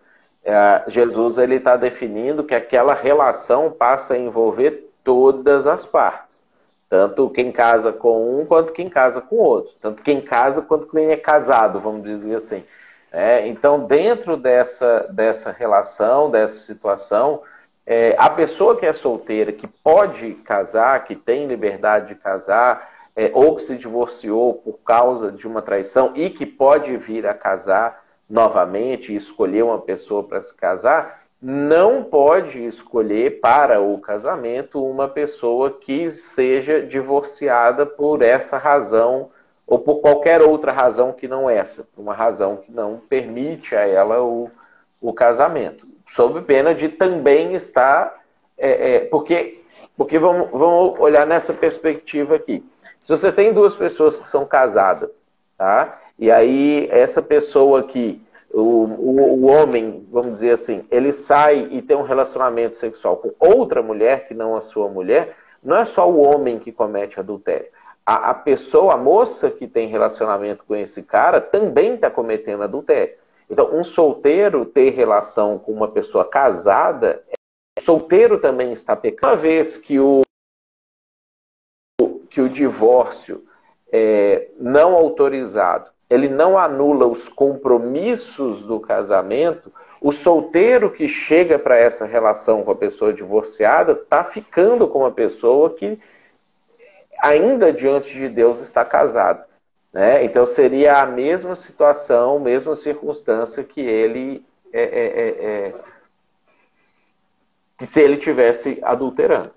[SPEAKER 2] é, Jesus ele está definindo que aquela relação passa a envolver todas as partes. Tanto quem casa com um quanto quem casa com o outro. Tanto quem casa quanto quem é casado, vamos dizer assim. É, então, dentro dessa, dessa relação, dessa situação, é, a pessoa que é solteira, que pode casar, que tem liberdade de casar, é, ou que se divorciou por causa de uma traição e que pode vir a casar, novamente e escolher uma pessoa para se casar, não pode escolher para o casamento uma pessoa que seja divorciada por essa razão ou por qualquer outra razão que não essa, uma razão que não permite a ela o, o casamento, sob pena de também estar. É, é, porque porque vamos, vamos olhar nessa perspectiva aqui. Se você tem duas pessoas que são casadas, tá? E aí, essa pessoa que, o, o, o, homem, vamos dizer assim, ele sai e tem um relacionamento sexual com outra mulher que não a sua mulher, não é só o homem que comete adultério. A, a pessoa, a moça que tem relacionamento com esse cara, também está cometendo adultério. Então, um solteiro ter relação com uma pessoa casada, solteiro também está pecando. Uma vez que o, que o divórcio é não autorizado ele não anula os compromissos do casamento, o solteiro que chega para essa relação com a pessoa divorciada está ficando com uma pessoa que ainda diante de Deus está casado. Né? Então seria a mesma situação, mesma circunstância que ele é, é, é, é que se ele tivesse adulterando.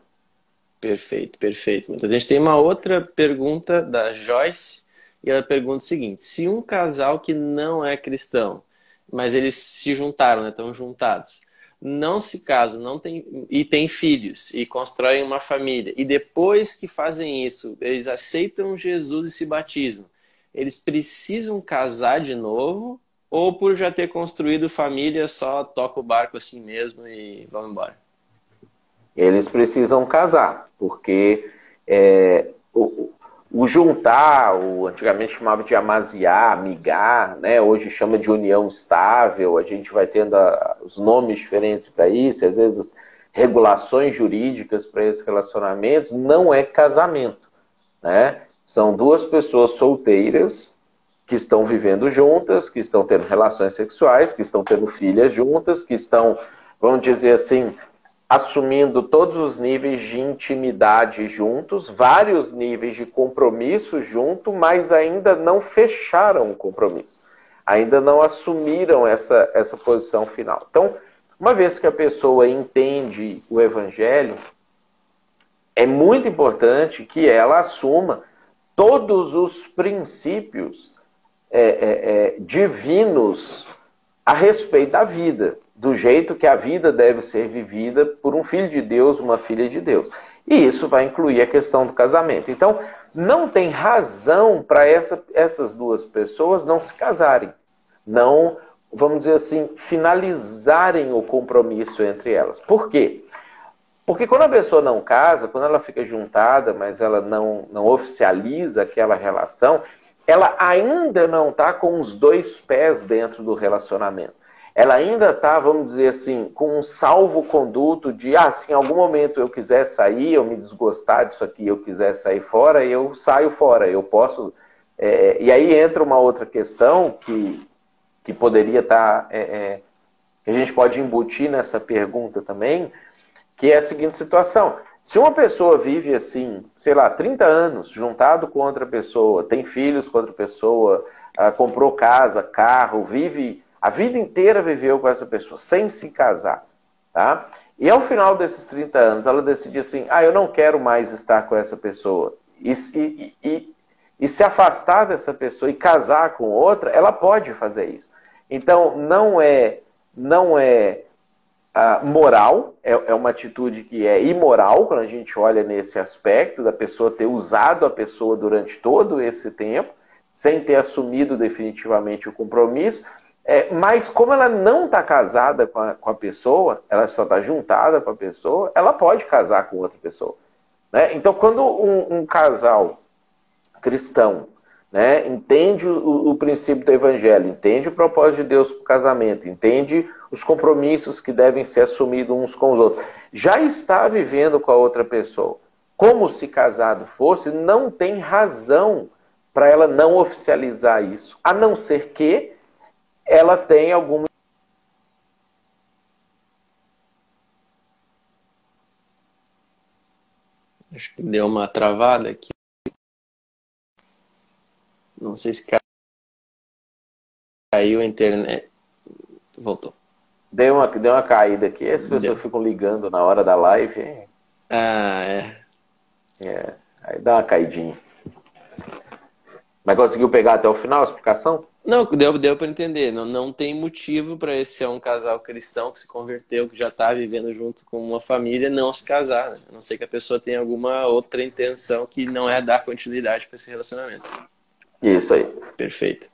[SPEAKER 1] Perfeito, perfeito. Então a gente tem uma outra pergunta da Joyce e ela pergunta o seguinte: se um casal que não é cristão, mas eles se juntaram, né, estão juntados, não se casam, não tem e tem filhos e constroem uma família e depois que fazem isso, eles aceitam Jesus e se batizam, eles precisam casar de novo ou por já ter construído família só toca o barco assim mesmo e vão embora?
[SPEAKER 2] Eles precisam casar porque é, o, o juntar, o antigamente chamava de amaziar, amigar, né? hoje chama de união estável, a gente vai tendo a, os nomes diferentes para isso, às vezes regulações jurídicas para esses relacionamentos, não é casamento. Né? São duas pessoas solteiras que estão vivendo juntas, que estão tendo relações sexuais, que estão tendo filhas juntas, que estão, vamos dizer assim, assumindo todos os níveis de intimidade juntos, vários níveis de compromisso junto, mas ainda não fecharam o compromisso. Ainda não assumiram essa, essa posição final. Então, uma vez que a pessoa entende o evangelho, é muito importante que ela assuma todos os princípios é, é, é, divinos a respeito da vida do jeito que a vida deve ser vivida por um filho de Deus, uma filha de Deus. E isso vai incluir a questão do casamento. Então, não tem razão para essa, essas duas pessoas não se casarem. Não, vamos dizer assim, finalizarem o compromisso entre elas. Por quê? Porque quando a pessoa não casa, quando ela fica juntada, mas ela não, não oficializa aquela relação, ela ainda não está com os dois pés dentro do relacionamento ela ainda está, vamos dizer assim, com um salvo-conduto de, ah, se em algum momento eu quiser sair, eu me desgostar disso aqui, eu quiser sair fora, eu saio fora, eu posso. É, e aí entra uma outra questão que, que poderia estar, tá, é, é, que a gente pode embutir nessa pergunta também, que é a seguinte situação: Se uma pessoa vive assim, sei lá, 30 anos, juntado com outra pessoa, tem filhos com outra pessoa, uh, comprou casa, carro, vive a vida inteira viveu com essa pessoa, sem se casar, tá? E ao final desses 30 anos, ela decide assim: ah, eu não quero mais estar com essa pessoa. E, e, e, e se afastar dessa pessoa e casar com outra, ela pode fazer isso. Então, não é, não é uh, moral, é, é uma atitude que é imoral quando a gente olha nesse aspecto da pessoa ter usado a pessoa durante todo esse tempo, sem ter assumido definitivamente o compromisso. É, mas como ela não está casada com a, com a, pessoa, ela só está juntada com a pessoa, ela pode casar com outra pessoa. Né? Então, quando um, um casal cristão né, entende o, o, princípio do evangelho, entende o propósito de Deus para o casamento, entende os compromissos que devem ser assumidos uns com os outros, já está vivendo com a outra pessoa, como se casado fosse, não tem razão para ela não oficializar isso, a não ser que ela tem alguma
[SPEAKER 1] Acho que deu uma travada aqui. Não sei se caiu a internet. Voltou.
[SPEAKER 2] Deu uma, deu uma caída aqui. As pessoas deu. ficam ligando na hora da live. Hein?
[SPEAKER 1] Ah, é.
[SPEAKER 2] É. Aí dá uma caidinha. Mas conseguiu pegar até o final a explicação?
[SPEAKER 1] Não, deu, deu para entender. Não, não tem motivo para esse ser um casal cristão que se converteu, que já está vivendo junto com uma família, não se casar. Né? A não ser que a pessoa tenha alguma outra intenção que não é dar continuidade para esse relacionamento.
[SPEAKER 2] Isso aí.
[SPEAKER 1] Perfeito.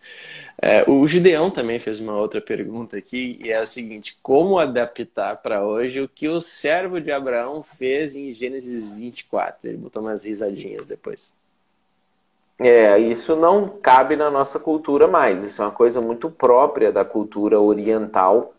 [SPEAKER 1] É, o Gideão também fez uma outra pergunta aqui, e é a seguinte: como adaptar para hoje o que o servo de Abraão fez em Gênesis 24? Ele botou umas risadinhas depois.
[SPEAKER 2] É, isso não cabe na nossa cultura mais. Isso é uma coisa muito própria da cultura oriental,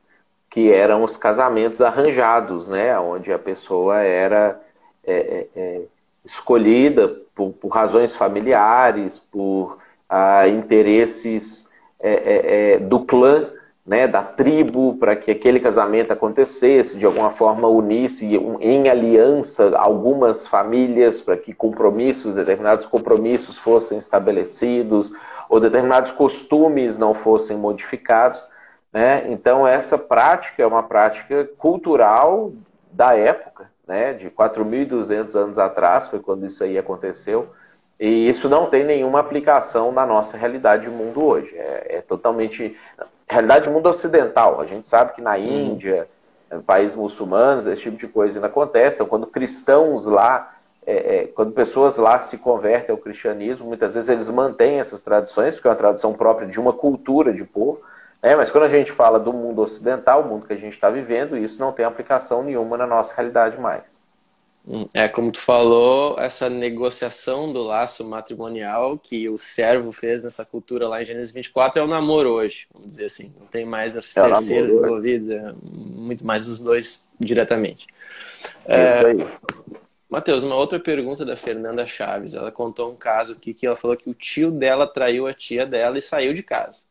[SPEAKER 2] que eram os casamentos arranjados, né? Onde a pessoa era é, é, é escolhida por, por, razões familiares, por ah, interesses é, é, do clã né, da tribo para que aquele casamento acontecesse, de alguma forma unisse em aliança algumas famílias para que compromissos, determinados compromissos fossem estabelecidos ou determinados costumes não fossem modificados. Né? Então essa prática é uma prática cultural da época, né, de 4.200 anos atrás, foi quando isso aí aconteceu. E isso não tem nenhuma aplicação na nossa realidade de mundo hoje. É, é totalmente realidade do mundo ocidental. A gente sabe que na uhum. Índia, em países muçulmanos, esse tipo de coisa ainda acontece. Então, quando cristãos lá, é, é, quando pessoas lá se convertem ao cristianismo, muitas vezes eles mantêm essas tradições, porque é uma tradição própria de uma cultura de povo. Né? Mas quando a gente fala do mundo ocidental, o mundo que a gente está vivendo, isso não tem aplicação nenhuma na nossa realidade mais.
[SPEAKER 1] É como tu falou, essa negociação do laço matrimonial que o servo fez nessa cultura lá em Gênesis 24 é o namoro hoje, vamos dizer assim. Não tem mais essas é terceiras namoro, envolvidas, é muito mais os dois diretamente. É, é. Matheus, uma outra pergunta da Fernanda Chaves. Ela contou um caso aqui que ela falou que o tio dela traiu a tia dela e saiu de casa.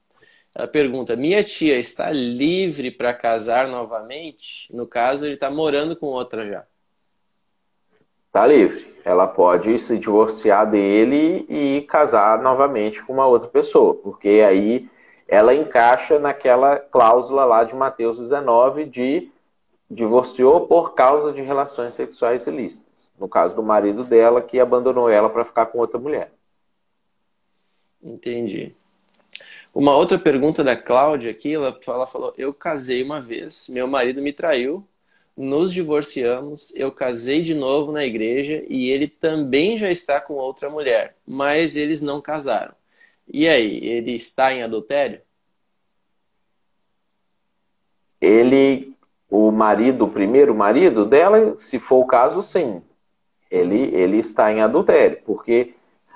[SPEAKER 1] Ela pergunta: Minha tia está livre para casar novamente? No caso, ele está morando com outra já
[SPEAKER 2] está livre. Ela pode se divorciar dele e casar novamente com uma outra pessoa, porque aí ela encaixa naquela cláusula lá de Mateus 19 de divorciou por causa de relações sexuais ilícitas. No caso do marido dela, que abandonou ela para ficar com outra mulher.
[SPEAKER 1] Entendi. Uma outra pergunta da Cláudia aqui, ela, ela falou: Eu casei uma vez, meu marido me traiu, nos divorciamos, eu casei de novo na igreja e ele também já está com outra mulher, mas eles não casaram. E aí, ele está em adultério?
[SPEAKER 2] Ele, o marido, o primeiro marido dela, se for o caso, sim. Ele, ele está em adultério, porque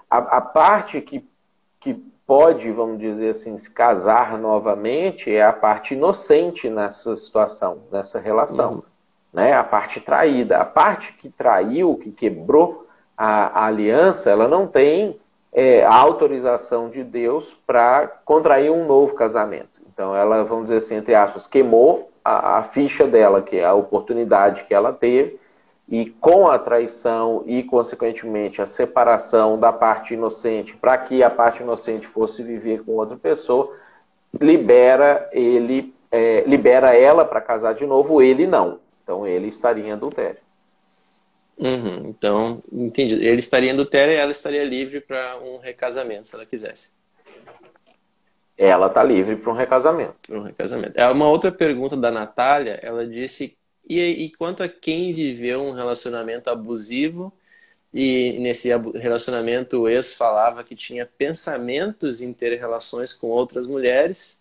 [SPEAKER 2] a, a parte que, que pode, vamos dizer assim, se casar novamente é a parte inocente nessa situação, nessa relação. Uhum né? A parte traída. A parte que traiu, que quebrou a, a aliança, ela não tem é, a autorização de Deus para contrair um novo casamento. Então ela, vamos dizer assim, entre aspas, queimou a, a, ficha dela, que é a oportunidade que ela teve, e com a traição e, consequentemente, a separação da parte inocente para que a parte inocente fosse viver com outra pessoa, libera ele, é, libera ela para casar de novo, ele não. Então ele estaria em adultério.
[SPEAKER 1] Uhum, então, entendi. Ele estaria em adultério e ela estaria livre para um recasamento, se ela quisesse.
[SPEAKER 2] Ela está livre para um recasamento.
[SPEAKER 1] Para um recasamento. É uma outra pergunta da Natália. Ela disse e, e quanto a quem viveu um relacionamento abusivo e nesse relacionamento o ex falava que tinha pensamentos em ter relações com outras mulheres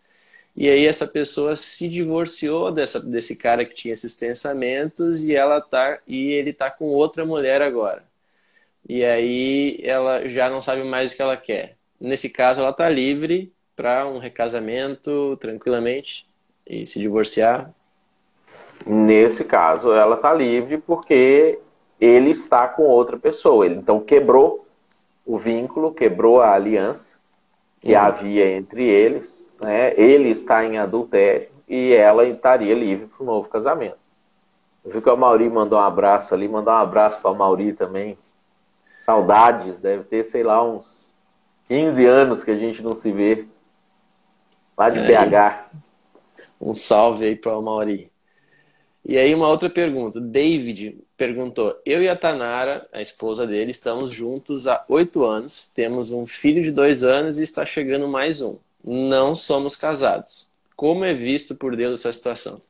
[SPEAKER 1] e aí essa pessoa se divorciou dessa, desse cara que tinha esses pensamentos e ela tá e ele tá com outra mulher agora e aí ela já não sabe mais o que ela quer nesse caso ela tá livre para um recasamento tranquilamente e se divorciar
[SPEAKER 2] Nesse caso, ela está livre porque ele está com outra pessoa. Ele então quebrou o vínculo, quebrou a aliança que uhum. havia entre eles. Né? Ele está em adultério e ela estaria livre para o novo casamento. Eu vi que o Mauri mandou um abraço ali, mandar um abraço para o Mauri também. Saudades, deve ter, sei lá, uns 15 anos que a gente não se vê. Lá de é, BH.
[SPEAKER 1] Um salve aí para o Mauri. E aí uma outra pergunta. David perguntou: Eu e a Tanara, a esposa dele, estamos juntos há oito anos, temos um filho de dois anos e está chegando mais um. Não somos casados. Como é visto por Deus essa situação?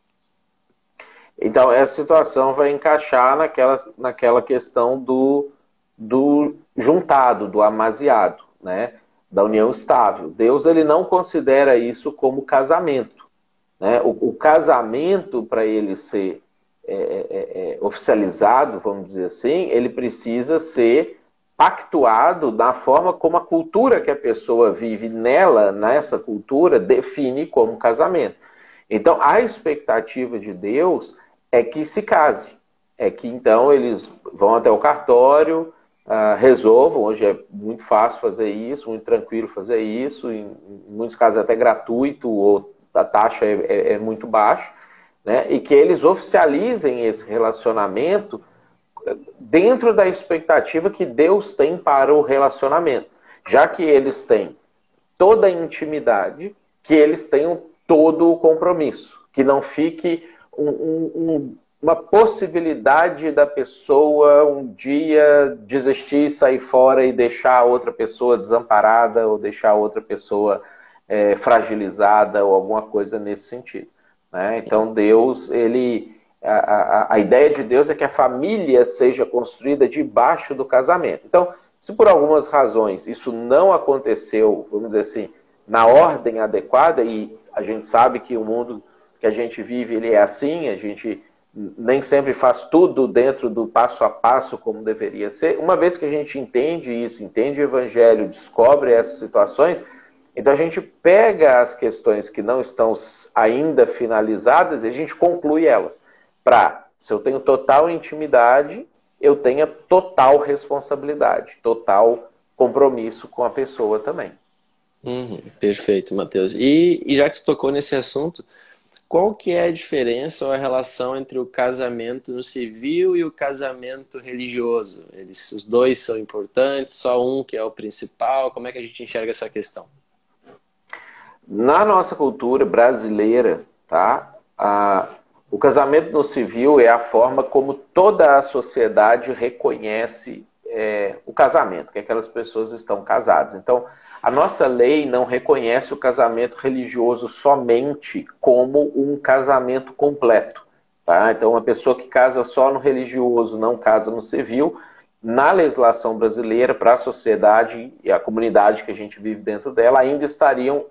[SPEAKER 2] Então, essa situação vai encaixar naquela, naquela questão do, do juntado, do amaziado, né? da união estável. Deus ele não considera isso como casamento. Né? O, o casamento, para ele ser é, é, é, é, oficializado, vamos dizer assim, ele precisa ser pactuado da forma como a cultura que a pessoa vive nela, nessa cultura, define como casamento. Então, a expectativa de Deus é que se case. É que então eles vão até o cartório, uh, resolvam. Hoje é muito fácil fazer isso, muito tranquilo fazer isso, em, em muitos casos até gratuito ou a taxa é, é, é muito baixa, né? e que eles oficializem esse relacionamento dentro da expectativa que Deus tem para o relacionamento. Já que eles têm toda a intimidade, que eles tenham todo o compromisso, que não fique um, um, uma possibilidade da pessoa um dia desistir, sair fora e deixar outra pessoa desamparada ou deixar outra pessoa é, fragilizada ou alguma coisa nesse sentido. Né? Então Deus, ele, a, a, ideia de Deus é que a família seja construída debaixo do casamento. Então, se por algumas razões isso não aconteceu, vamos dizer assim, na ordem adequada, e a gente sabe que o mundo que a gente vive ele é assim, a gente nem sempre faz tudo dentro do passo a passo como deveria ser. Uma vez que a gente entende isso, entende o evangelho, descobre essas situações, então a gente pega as questões que não estão ainda finalizadas e a gente conclui elas. Para, se eu tenho total intimidade, eu tenha total responsabilidade, total compromisso com a pessoa também.
[SPEAKER 1] Uhum, perfeito, Matheus. E, e, já que você tocou nesse assunto, qual que é a diferença ou a relação entre o casamento no civil e o casamento religioso? Eles, os dois são importantes, só um que é o principal? Como é que a gente enxerga essa questão?
[SPEAKER 2] Na nossa cultura brasileira, tá? A, o casamento no civil é a forma como toda a sociedade reconhece é, o casamento, que aquelas pessoas estão casadas. Então, a nossa lei não reconhece o casamento religioso somente como um casamento completo. Tá? Então, uma pessoa que casa só no religioso, não casa no civil, na legislação brasileira, para a sociedade e a comunidade que a gente vive dentro dela, ainda estariam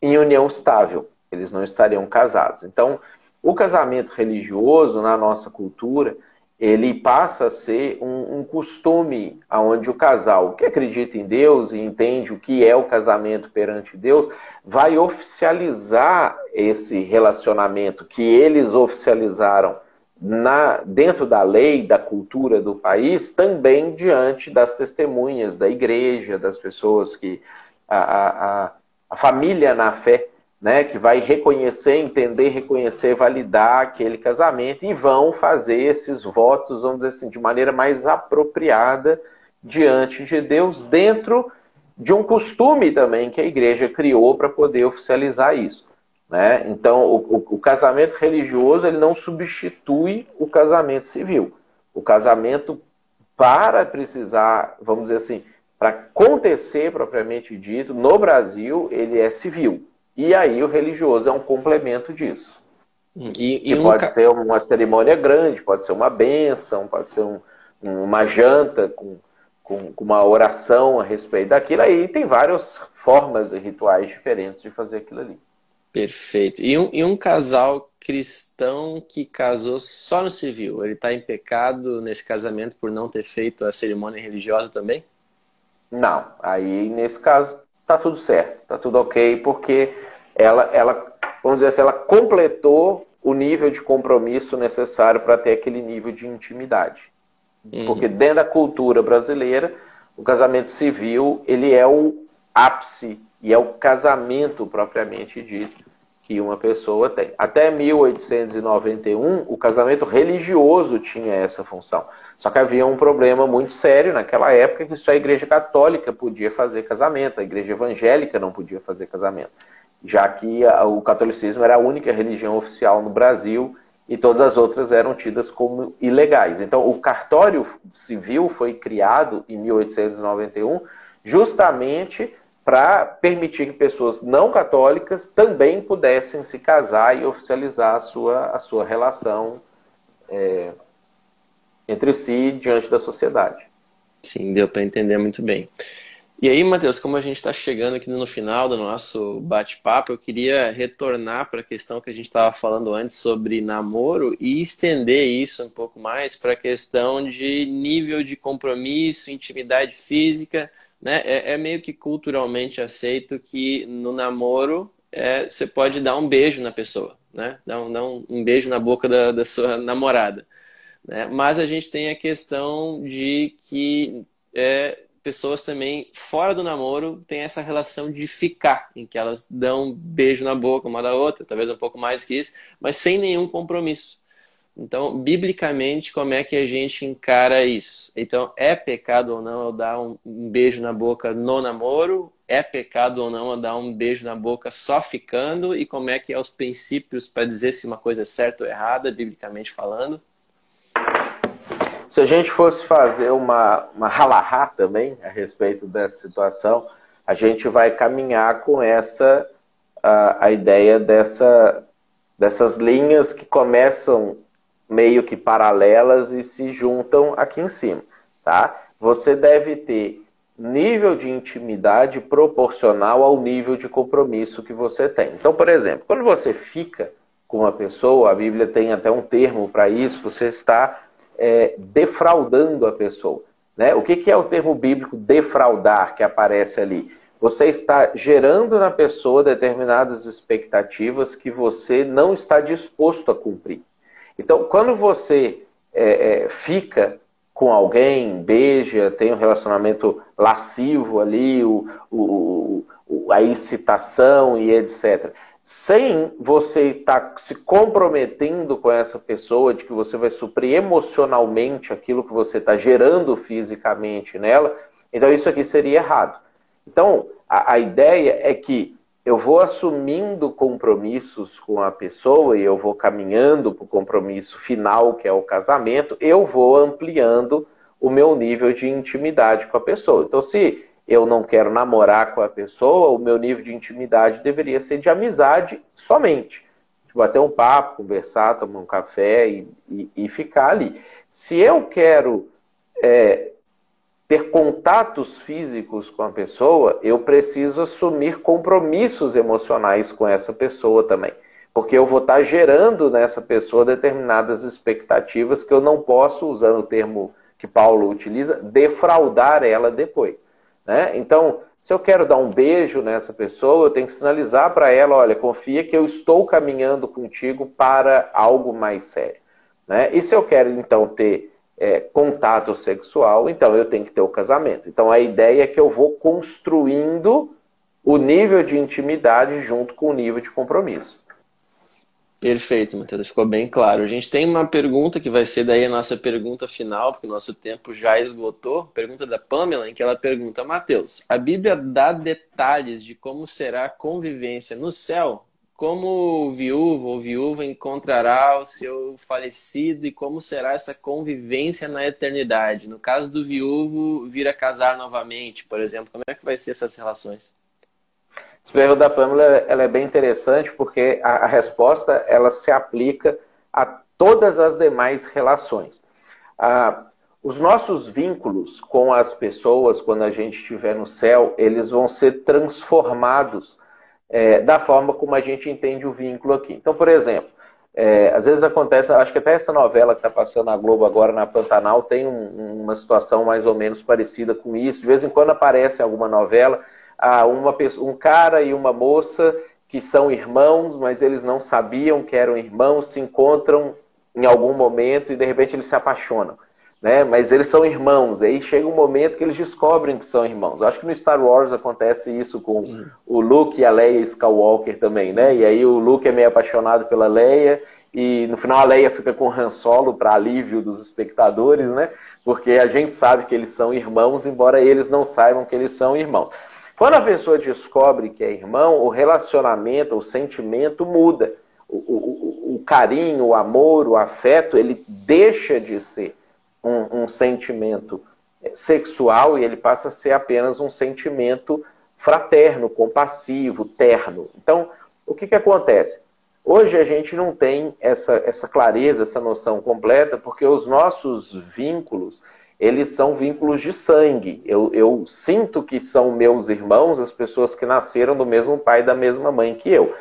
[SPEAKER 2] em união estável, eles não estariam casados. Então, o casamento religioso na nossa cultura, ele passa a ser um, um, costume onde o casal que acredita em Deus e entende o que é o casamento perante Deus, vai oficializar esse relacionamento que eles oficializaram na, dentro da lei, da cultura do país, também diante das testemunhas da igreja, das pessoas que a, a a família na fé né, que vai reconhecer, entender, reconhecer, validar aquele casamento e vão fazer esses votos, vamos dizer assim, de maneira mais apropriada diante de Deus, dentro de um costume também que a igreja criou para poder oficializar isso. Né? Então, o, o, o, casamento religioso ele não substitui o casamento civil. O casamento, para precisar, vamos dizer assim, para acontecer propriamente dito, no Brasil, ele é civil. E aí o religioso é um complemento disso. E, e um pode ser uma cerimônia grande, pode ser uma benção, pode ser um, uma janta com, com, com, uma oração a respeito daquilo. Aí tem várias formas e rituais diferentes de fazer aquilo ali.
[SPEAKER 1] Perfeito. E um, e um casal cristão que casou só no civil, ele está em pecado nesse casamento por não ter feito a cerimônia religiosa também?
[SPEAKER 2] Não. Aí, nesse caso, tá tudo certo, tá tudo ok, porque ela, ela, vamos dizer assim, ela completou o nível de compromisso necessário para ter aquele nível de intimidade. Uhum. Porque dentro da cultura brasileira, o casamento civil, ele é o ápice e é o casamento propriamente dito que uma pessoa tem. Até 1891, o casamento religioso tinha essa função. Só que havia um problema muito sério naquela época que só a igreja católica podia fazer casamento, a igreja evangélica não podia fazer casamento já que o catolicismo era a única religião oficial no Brasil e todas as outras eram tidas como ilegais. Então, o cartório civil foi criado em 1891 justamente para permitir que pessoas não católicas também pudessem se casar e oficializar a sua, a sua relação é, entre si diante da sociedade.
[SPEAKER 1] Sim, deu para entender muito bem. E aí, Matheus, como a gente está chegando aqui no final do nosso bate-papo, eu queria retornar para a questão que a gente estava falando antes sobre namoro e estender isso um pouco mais para a questão de nível de compromisso, intimidade física. Né? É, é meio que culturalmente aceito que no namoro é, você pode dar um beijo na pessoa, né? dar, um, dar um, beijo na boca da, da sua namorada. Né? Mas a gente tem a questão de que é, pessoas também fora do namoro têm essa relação de ficar, em que elas dão um beijo na boca uma da outra, talvez um pouco mais que isso, mas sem nenhum compromisso. Então, biblicamente, como é que a gente encara isso? Então, é pecado ou não eu dar um, um beijo na boca no namoro? É pecado ou não eu dar um beijo na boca só ficando? E como é que é os princípios para dizer se uma coisa é certa ou errada, biblicamente falando?
[SPEAKER 2] Se a gente fosse fazer uma, uma halahá também a respeito dessa situação, a gente vai caminhar com essa a, a ideia dessa, dessas linhas que começam meio que paralelas e se juntam aqui em cima, tá? Você deve ter nível de intimidade proporcional ao nível de compromisso que você tem. Então, por exemplo, quando você fica com uma pessoa, a Bíblia tem até um termo para isso, você está é, defraudando a pessoa. Né? O que, que é o termo bíblico defraudar que aparece ali? Você está gerando na pessoa determinadas expectativas que você não está disposto a cumprir. Então, quando você é, é, fica com alguém, beija, tem um relacionamento lascivo ali, o, o, o, a incitação e etc sem você estar se comprometendo com essa pessoa, de que você vai suprir emocionalmente aquilo que você está gerando fisicamente nela, então isso aqui seria errado. Então, a, a ideia é que eu vou assumindo compromissos com a pessoa e eu vou caminhando para o compromisso final, que é o casamento, eu vou ampliando o meu nível de intimidade com a pessoa. Então, se eu não quero namorar com a pessoa, o meu nível de intimidade deveria ser de amizade somente. Bater um papo, conversar, tomar um café e, e, e ficar ali. Se eu quero é, ter contatos físicos com a pessoa, eu preciso assumir compromissos emocionais com essa pessoa também. Porque eu vou estar gerando nessa pessoa determinadas expectativas que eu não posso, usando o termo que Paulo utiliza, defraudar ela depois. Né? Então, se eu quero dar um beijo nessa pessoa, eu tenho que sinalizar para ela: olha, confia que eu estou caminhando contigo para algo mais sério. Né? E se eu quero, então, ter é, contato sexual, então eu tenho que ter o casamento. Então, a ideia é que eu vou construindo o nível de intimidade junto com o nível de compromisso.
[SPEAKER 1] Perfeito, Matheus, ficou bem claro. A gente tem uma pergunta que vai ser daí a nossa pergunta final, porque o nosso tempo já esgotou. Pergunta da Pamela, em que ela pergunta: Matheus, a Bíblia dá detalhes de como será a convivência no céu? Como viúvo ou viúva encontrará o seu falecido e como será essa convivência na eternidade? No caso do viúvo, vir a casar novamente, por exemplo, como é que vai ser essas relações?
[SPEAKER 2] Essa pergunta da Pamela ela é bem interessante porque a, a resposta ela se aplica a todas as demais relações. Ah, os nossos vínculos com as pessoas, quando a gente estiver no céu, eles vão ser transformados é, da forma como a gente entende o vínculo aqui. Então, por exemplo, é, às vezes acontece, acho que até essa novela que está passando na Globo agora, na Pantanal, tem um, uma situação mais ou menos parecida com isso. De vez em quando aparece alguma novela a uma pessoa, um cara e uma moça que são irmãos, mas eles não sabiam que eram irmãos, se encontram em algum momento e de repente eles se apaixonam. Né? Mas eles são irmãos, aí chega um momento que eles descobrem que são irmãos. Eu acho que no Star Wars acontece isso com o Luke e a Leia Skywalker também, né? E aí o Luke é meio apaixonado pela Leia e no final a Leia fica com Han Solo para alívio dos espectadores, né? Porque a gente sabe que eles são irmãos, embora eles não saibam que eles são irmãos. Quando a pessoa descobre que é irmão, o relacionamento, o sentimento muda. O, o, o carinho, o amor, o afeto, ele deixa de ser um, um sentimento sexual e ele passa a ser apenas um sentimento fraterno, compassivo, terno. Então, o que, que acontece? Hoje a gente não tem essa, essa clareza, essa noção completa, porque os nossos vínculos eles são vínculos de sangue. Eu, eu sinto que são meus irmãos, as pessoas que nasceram do mesmo pai e da mesma mãe que eu.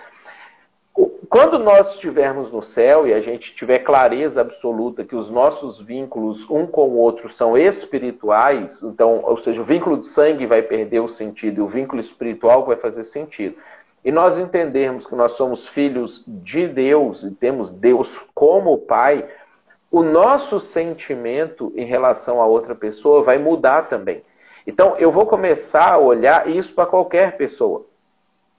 [SPEAKER 2] Quando nós estivermos no céu e a gente tiver clareza absoluta que os nossos vínculos um com o outro são espirituais, então, ou seja, o vínculo de sangue vai perder o sentido e o vínculo espiritual vai fazer sentido. E nós entendermos que nós somos filhos de Deus e temos Deus como Pai, o nosso sentimento em relação a outra pessoa vai mudar também. Então, eu vou começar a olhar isso para qualquer pessoa.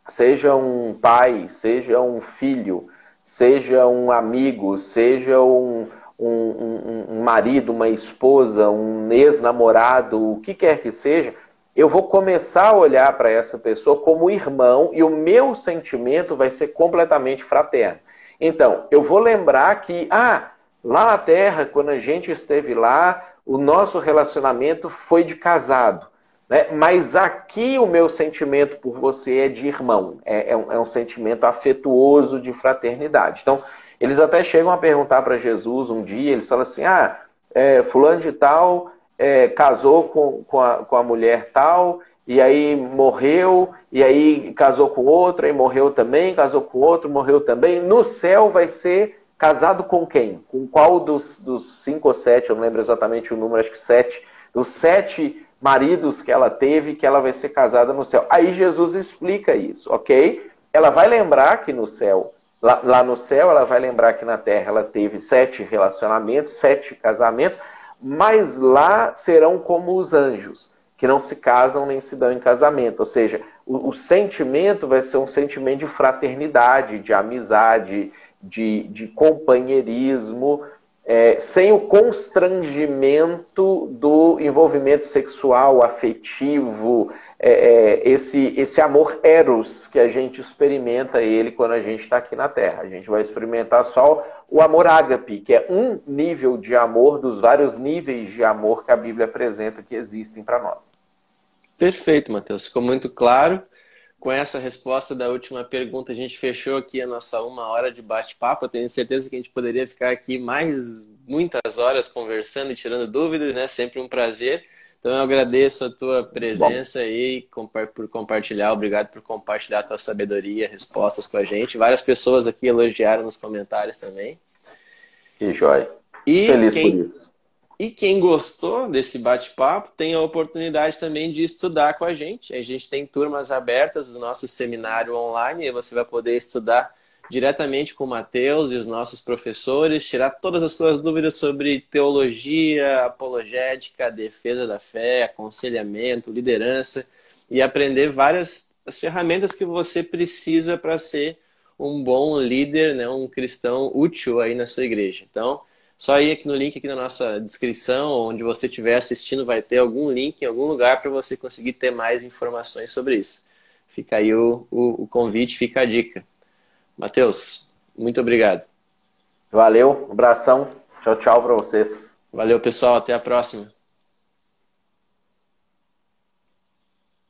[SPEAKER 2] Seja um pai, seja um filho, seja um amigo, seja um, um, um, marido, uma esposa, um ex-namorado, o que quer que seja, eu vou começar a olhar para essa pessoa como irmão e o meu sentimento vai ser completamente fraterno. Então, eu vou lembrar que, ah, Lá na Terra, quando a gente esteve lá, o nosso relacionamento foi de casado. Né? Mas aqui o meu sentimento por você é de irmão, é, é, um, é um sentimento afetuoso de fraternidade. Então, eles até chegam a perguntar para Jesus um dia, eles falam assim: ah, é, fulano de tal é, casou com, com, a, com a mulher tal, e aí morreu, e aí casou com outra, e morreu também, casou com outro, morreu também. No céu vai ser Casado com quem? Com qual dos, dos cinco ou sete, eu não lembro exatamente o número, acho que sete, dos sete maridos que ela teve, que ela vai ser casada no céu. Aí Jesus explica isso, ok? Ela vai lembrar que no céu, lá, lá no céu, ela vai lembrar que na terra ela teve sete relacionamentos, sete casamentos, mas lá serão como os anjos, que não se casam nem se dão em casamento. Ou seja, o, o sentimento vai ser um sentimento de fraternidade, de amizade, de, de companheirismo, é, sem o constrangimento do envolvimento sexual, afetivo, é, é, esse, esse amor eros que a gente experimenta ele quando a gente está aqui na Terra. A gente vai experimentar só o amor ágape, que é um nível de amor dos vários níveis de amor que a Bíblia apresenta que existem para nós.
[SPEAKER 1] Perfeito, Mateus. Ficou muito claro com essa resposta da última pergunta, a gente fechou aqui a nossa uma hora de bate-papo. Eu tenho certeza que a gente poderia ficar aqui mais muitas horas conversando e tirando dúvidas, né? Sempre um prazer. Então eu agradeço a tua presença aí por compartilhar. Obrigado por compartilhar a tua sabedoria, respostas com a gente. Várias pessoas aqui elogiaram nos comentários também.
[SPEAKER 2] Que joia. E Feliz quem... por isso.
[SPEAKER 1] E quem gostou desse bate-papo tem a oportunidade também de estudar com a gente. A gente tem turmas abertas do nosso seminário online e você vai poder estudar diretamente com o Matheus e os nossos professores, tirar todas as suas dúvidas sobre teologia, apologética, defesa da fé, aconselhamento, liderança e aprender várias as ferramentas que você precisa para ser um bom líder, né, um cristão útil aí na sua igreja. Então, só ir aqui no link aqui na nossa descrição, onde você estiver assistindo, vai ter algum link em algum lugar para você conseguir ter mais informações sobre isso. Fica aí o, o, o convite, fica a dica. Matheus, muito obrigado.
[SPEAKER 2] Valeu, um abração. Tchau, tchau para vocês.
[SPEAKER 1] Valeu, pessoal. Até a próxima.